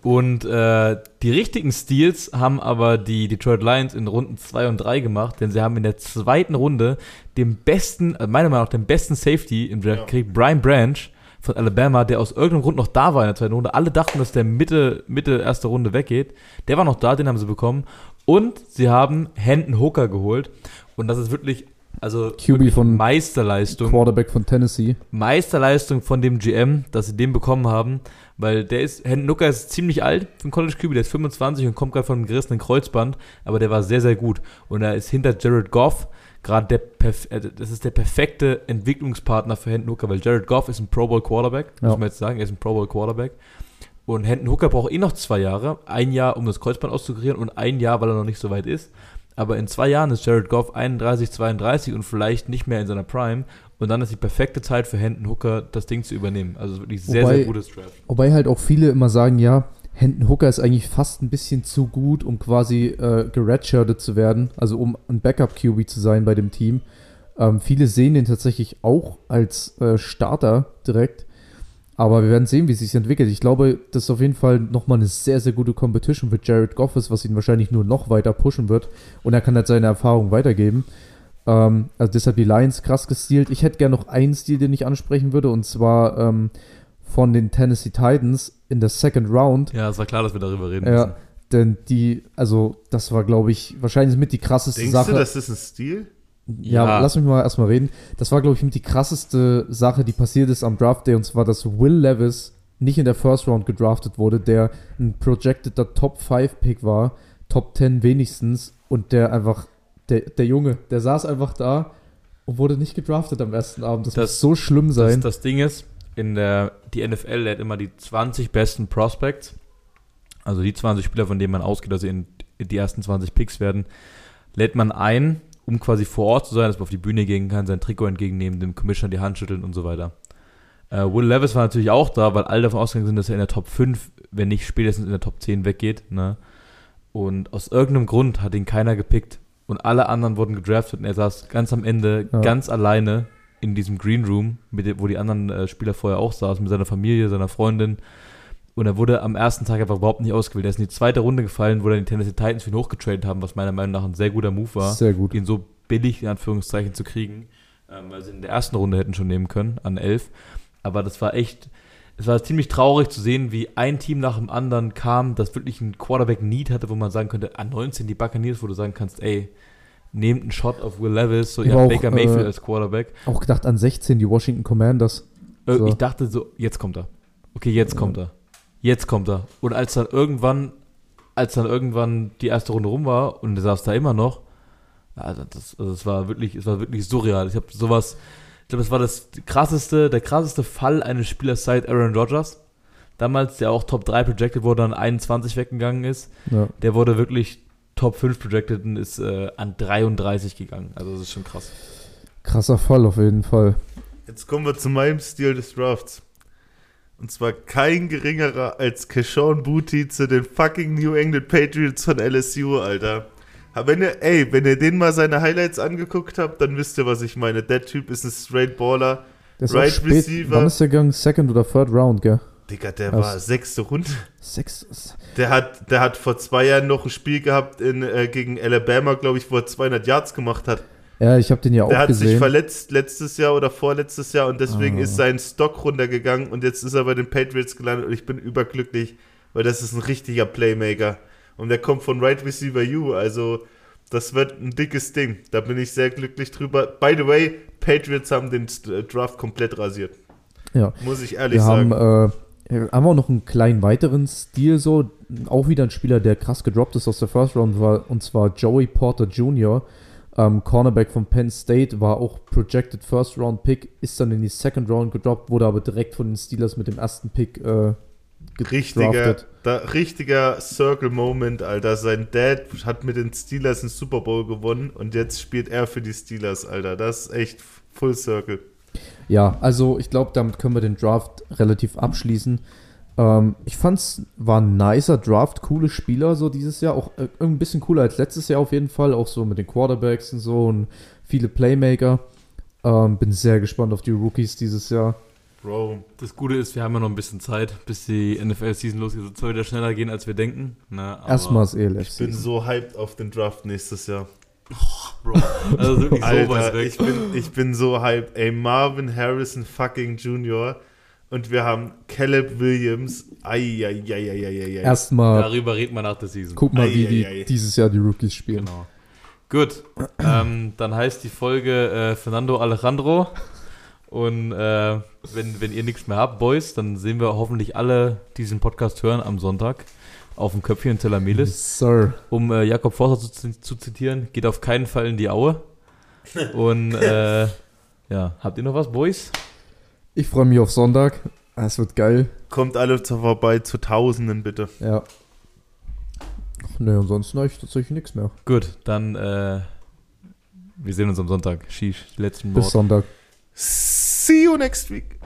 Und äh, die richtigen Steals haben aber die Detroit Lions in Runden 2 und 3 gemacht, denn sie haben in der zweiten Runde den besten, also meiner Meinung nach den besten Safety im Draft Ja. gekriegt, Brian Branch von Alabama, der aus irgendeinem Grund noch da war in der zweiten Runde. Alle dachten, dass der Mitte, Mitte erste Runde weggeht. Der war noch da, den haben sie bekommen. Und sie haben Hendon Hooker geholt. Und das ist wirklich, also QB von Meisterleistung. Quarterback von Tennessee. Meisterleistung von dem GM, dass sie den bekommen haben, weil der ist, Hendon Hooker ist ziemlich alt für einen College QB, der ist 25 und kommt gerade von einem gerissenen Kreuzband, aber der war sehr, sehr gut. Und er ist hinter Jared Goff gerade der, perf äh, das ist der perfekte Entwicklungspartner für Hendon Hooker, weil Jared Goff ist ein Pro Bowl Quarterback, Ja. muss man jetzt sagen, er ist ein Pro Bowl Quarterback. Und Hendon Hooker braucht eh noch zwei Jahre. Ein Jahr, um das Kreuzband auszukurieren und ein Jahr, weil er noch nicht so weit ist. Aber in zwei Jahren ist Jared Goff 31, 32 und vielleicht nicht mehr in seiner Prime. Und dann ist die perfekte Zeit für Hendon Hooker, das Ding zu übernehmen. Also wirklich sehr, Wobei- sehr gutes Draft. Wobei halt auch viele immer sagen, ja, Hendon Hooker ist eigentlich fast ein bisschen zu gut, um quasi äh, geredshirtet zu werden, also um ein Backup-QB zu sein bei dem Team. Ähm, viele sehen den tatsächlich auch als äh, Starter direkt. Aber wir werden sehen, wie es sich entwickelt. Ich glaube, das ist auf jeden Fall nochmal eine sehr, sehr gute Competition für Jared Goff ist, was ihn wahrscheinlich nur noch weiter pushen wird. Und er kann halt seine Erfahrung weitergeben. Ähm, also deshalb die Lions krass gestealt. Ich hätte gerne noch einen Stil, den ich ansprechen würde, und zwar ähm, von den Tennessee Titans in der Second Round. Ja, es war klar, dass wir darüber reden Ja, müssen. denn die, also das war, glaube ich, wahrscheinlich mit die krasseste Denkst Sache. du, das ist ein Stil? Ja, Ja. lass mich mal erstmal reden. Das war, glaube ich, mit die krasseste Sache, die passiert ist am Draft Day, und zwar, dass Will Levis nicht in der First Round gedraftet wurde, der ein projecteder Top 5 Pick war, Top 10 wenigstens, und der einfach, der, der Junge, der saß einfach da und wurde nicht gedraftet am ersten Abend. Das, Das- muss so schlimm Das, sein. das Ding ist, in der, die NFL lädt immer die 20 besten Prospects, also die 20 Spieler, von denen man ausgeht, dass sie in, in die ersten 20 Picks werden, lädt man ein, um quasi vor Ort zu sein, dass man auf die Bühne gehen kann, sein Trikot entgegennehmen, dem Commissioner die Hand schütteln und so weiter. Äh, Will Levis war natürlich auch da, weil alle davon ausgegangen sind, dass er in der Top 5, wenn nicht spätestens in der Top 10 weggeht. Ne? Und aus irgendeinem Grund hat ihn keiner gepickt. Und alle anderen wurden gedraftet und er saß ganz am Ende Ja. ganz alleine in diesem Green Room, mit wo die anderen äh, Spieler vorher auch saßen, mit seiner Familie, seiner Freundin. Und er wurde am ersten Tag einfach überhaupt nicht ausgewählt. Er ist in die zweite Runde gefallen, wo dann die Tennessee Titans für ihn hochgetradet haben, was meiner Meinung nach ein sehr guter Move war, Sehr gut. ihn so billig in Anführungszeichen zu kriegen, ähm, weil sie in der ersten Runde hätten schon nehmen können, an 11. Aber das war echt, es war ziemlich traurig zu sehen, wie ein Team nach dem anderen kam, das wirklich einen Quarterback-Need hatte, wo man sagen könnte, an 19 die Buccaneers, wo du sagen kannst, ey, nehmt einen Shot auf Will Levis, so ihr habt auch, Baker Mayfield äh, als Quarterback. Auch gedacht an 16, die Washington Commanders. Äh, So. Ich dachte so, jetzt kommt er. Okay, jetzt kommt er. Jetzt kommt er. Und als dann irgendwann, als dann irgendwann die erste Runde rum war und er saß da immer noch, ja, das, also es war wirklich, es war wirklich surreal. Ich habe sowas, ich glaube, es war das krasseste, der krasseste Fall eines Spielers seit Aaron Rodgers. Damals, der auch Top 3 projected wurde, an 21 weggegangen ist. Ja. Der wurde wirklich Top 5 Projecteden ist äh, an 33 gegangen. Also das ist schon krass. Krasser Fall auf jeden Fall. Jetzt kommen wir zu meinem Stil des Drafts. Und zwar kein geringerer als Keshawn Booty zu den fucking New England Patriots von LSU, Alter. Aber wenn ihr, ey, wenn ihr den mal seine Highlights angeguckt habt, dann wisst ihr, was ich meine. Der Typ ist ein straight Baller. Der ist Right spät. Receiver. Wann ist der gegangen? Second oder Third Round, gell? Digga, der Was? war sechste Runde. Sechs. Der hat, der hat vor zwei Jahren noch ein Spiel gehabt in, äh, gegen Alabama, glaube ich, wo er 200 Yards gemacht hat. Ja, ich habe den ja auch Der hat sich gesehen. verletzt letztes Jahr oder vorletztes Jahr und deswegen Ah. ist sein Stock runtergegangen und jetzt ist er bei den Patriots gelandet und ich bin überglücklich, weil das ist ein richtiger Playmaker. Und der kommt von Right Receiver U, also das wird ein dickes Ding. Da bin ich sehr glücklich drüber. By the way, Patriots haben den äh, Draft komplett rasiert. Ja. Muss ich ehrlich Wir haben, sagen. äh, haben auch noch einen kleinen weiteren Stil so. Auch wieder ein Spieler, der krass gedroppt ist aus der First Round, war, und zwar Joey Porter Jr., ähm, Cornerback von Penn State, war auch Projected First Round Pick, ist dann in die Second Round gedroppt, wurde aber direkt von den Steelers mit dem ersten Pick äh, Richtiger, richtiger Circle Moment, Alter. Sein Dad hat mit den Steelers einen Super Bowl gewonnen und jetzt spielt er für die Steelers, Alter. Das ist echt Full Circle. Ja, also ich glaube, damit können wir den Draft relativ abschließen. Ähm, ich fand's war ein nicer Draft, coole Spieler so dieses Jahr, auch äh, ein bisschen cooler als letztes Jahr auf jeden Fall, auch so mit den Quarterbacks und so und viele Playmaker. Ähm, bin sehr gespannt auf die Rookies dieses Jahr. Bro, Das Gute ist, wir haben ja noch ein bisschen Zeit, bis die NFL-Season losgeht. Es soll wieder schneller gehen, als wir denken. Ne, Erstmal das ELF. ich bin so hyped auf den Draft nächstes Jahr. Bro, also wirklich so weit Alter, weg. ich bin, ich bin so hyped. Ey, Marvin Harrison fucking Jr. Und wir haben Caleb Williams. Eieieiei. Erstmal Darüber reden wir nach der Season. guck mal, wie die dieses Jahr die Rookies spielen. Genau. Gut, ähm, dann heißt die Folge äh, Fernando Alejandro. Und äh, wenn, wenn ihr nichts mehr habt, Boys, dann sehen wir hoffentlich alle diesen Podcast hören am Sonntag auf dem Köpfchen in Tel Amelis. Sir. Um äh, Jakob Forster zu, zu zitieren, geht auf keinen Fall in die Aue. Und äh, ja, habt ihr noch was, Boys? Ich freue mich auf Sonntag. Ah, Es wird geil. Kommt alle zu vorbei zu Tausenden, bitte. Ja. Ach, ne, ansonsten habe ich tatsächlich nichts mehr. Gut, dann äh, wir sehen uns am Sonntag. Sheesh, die letzten Bis Worte. Sonntag. See you next week.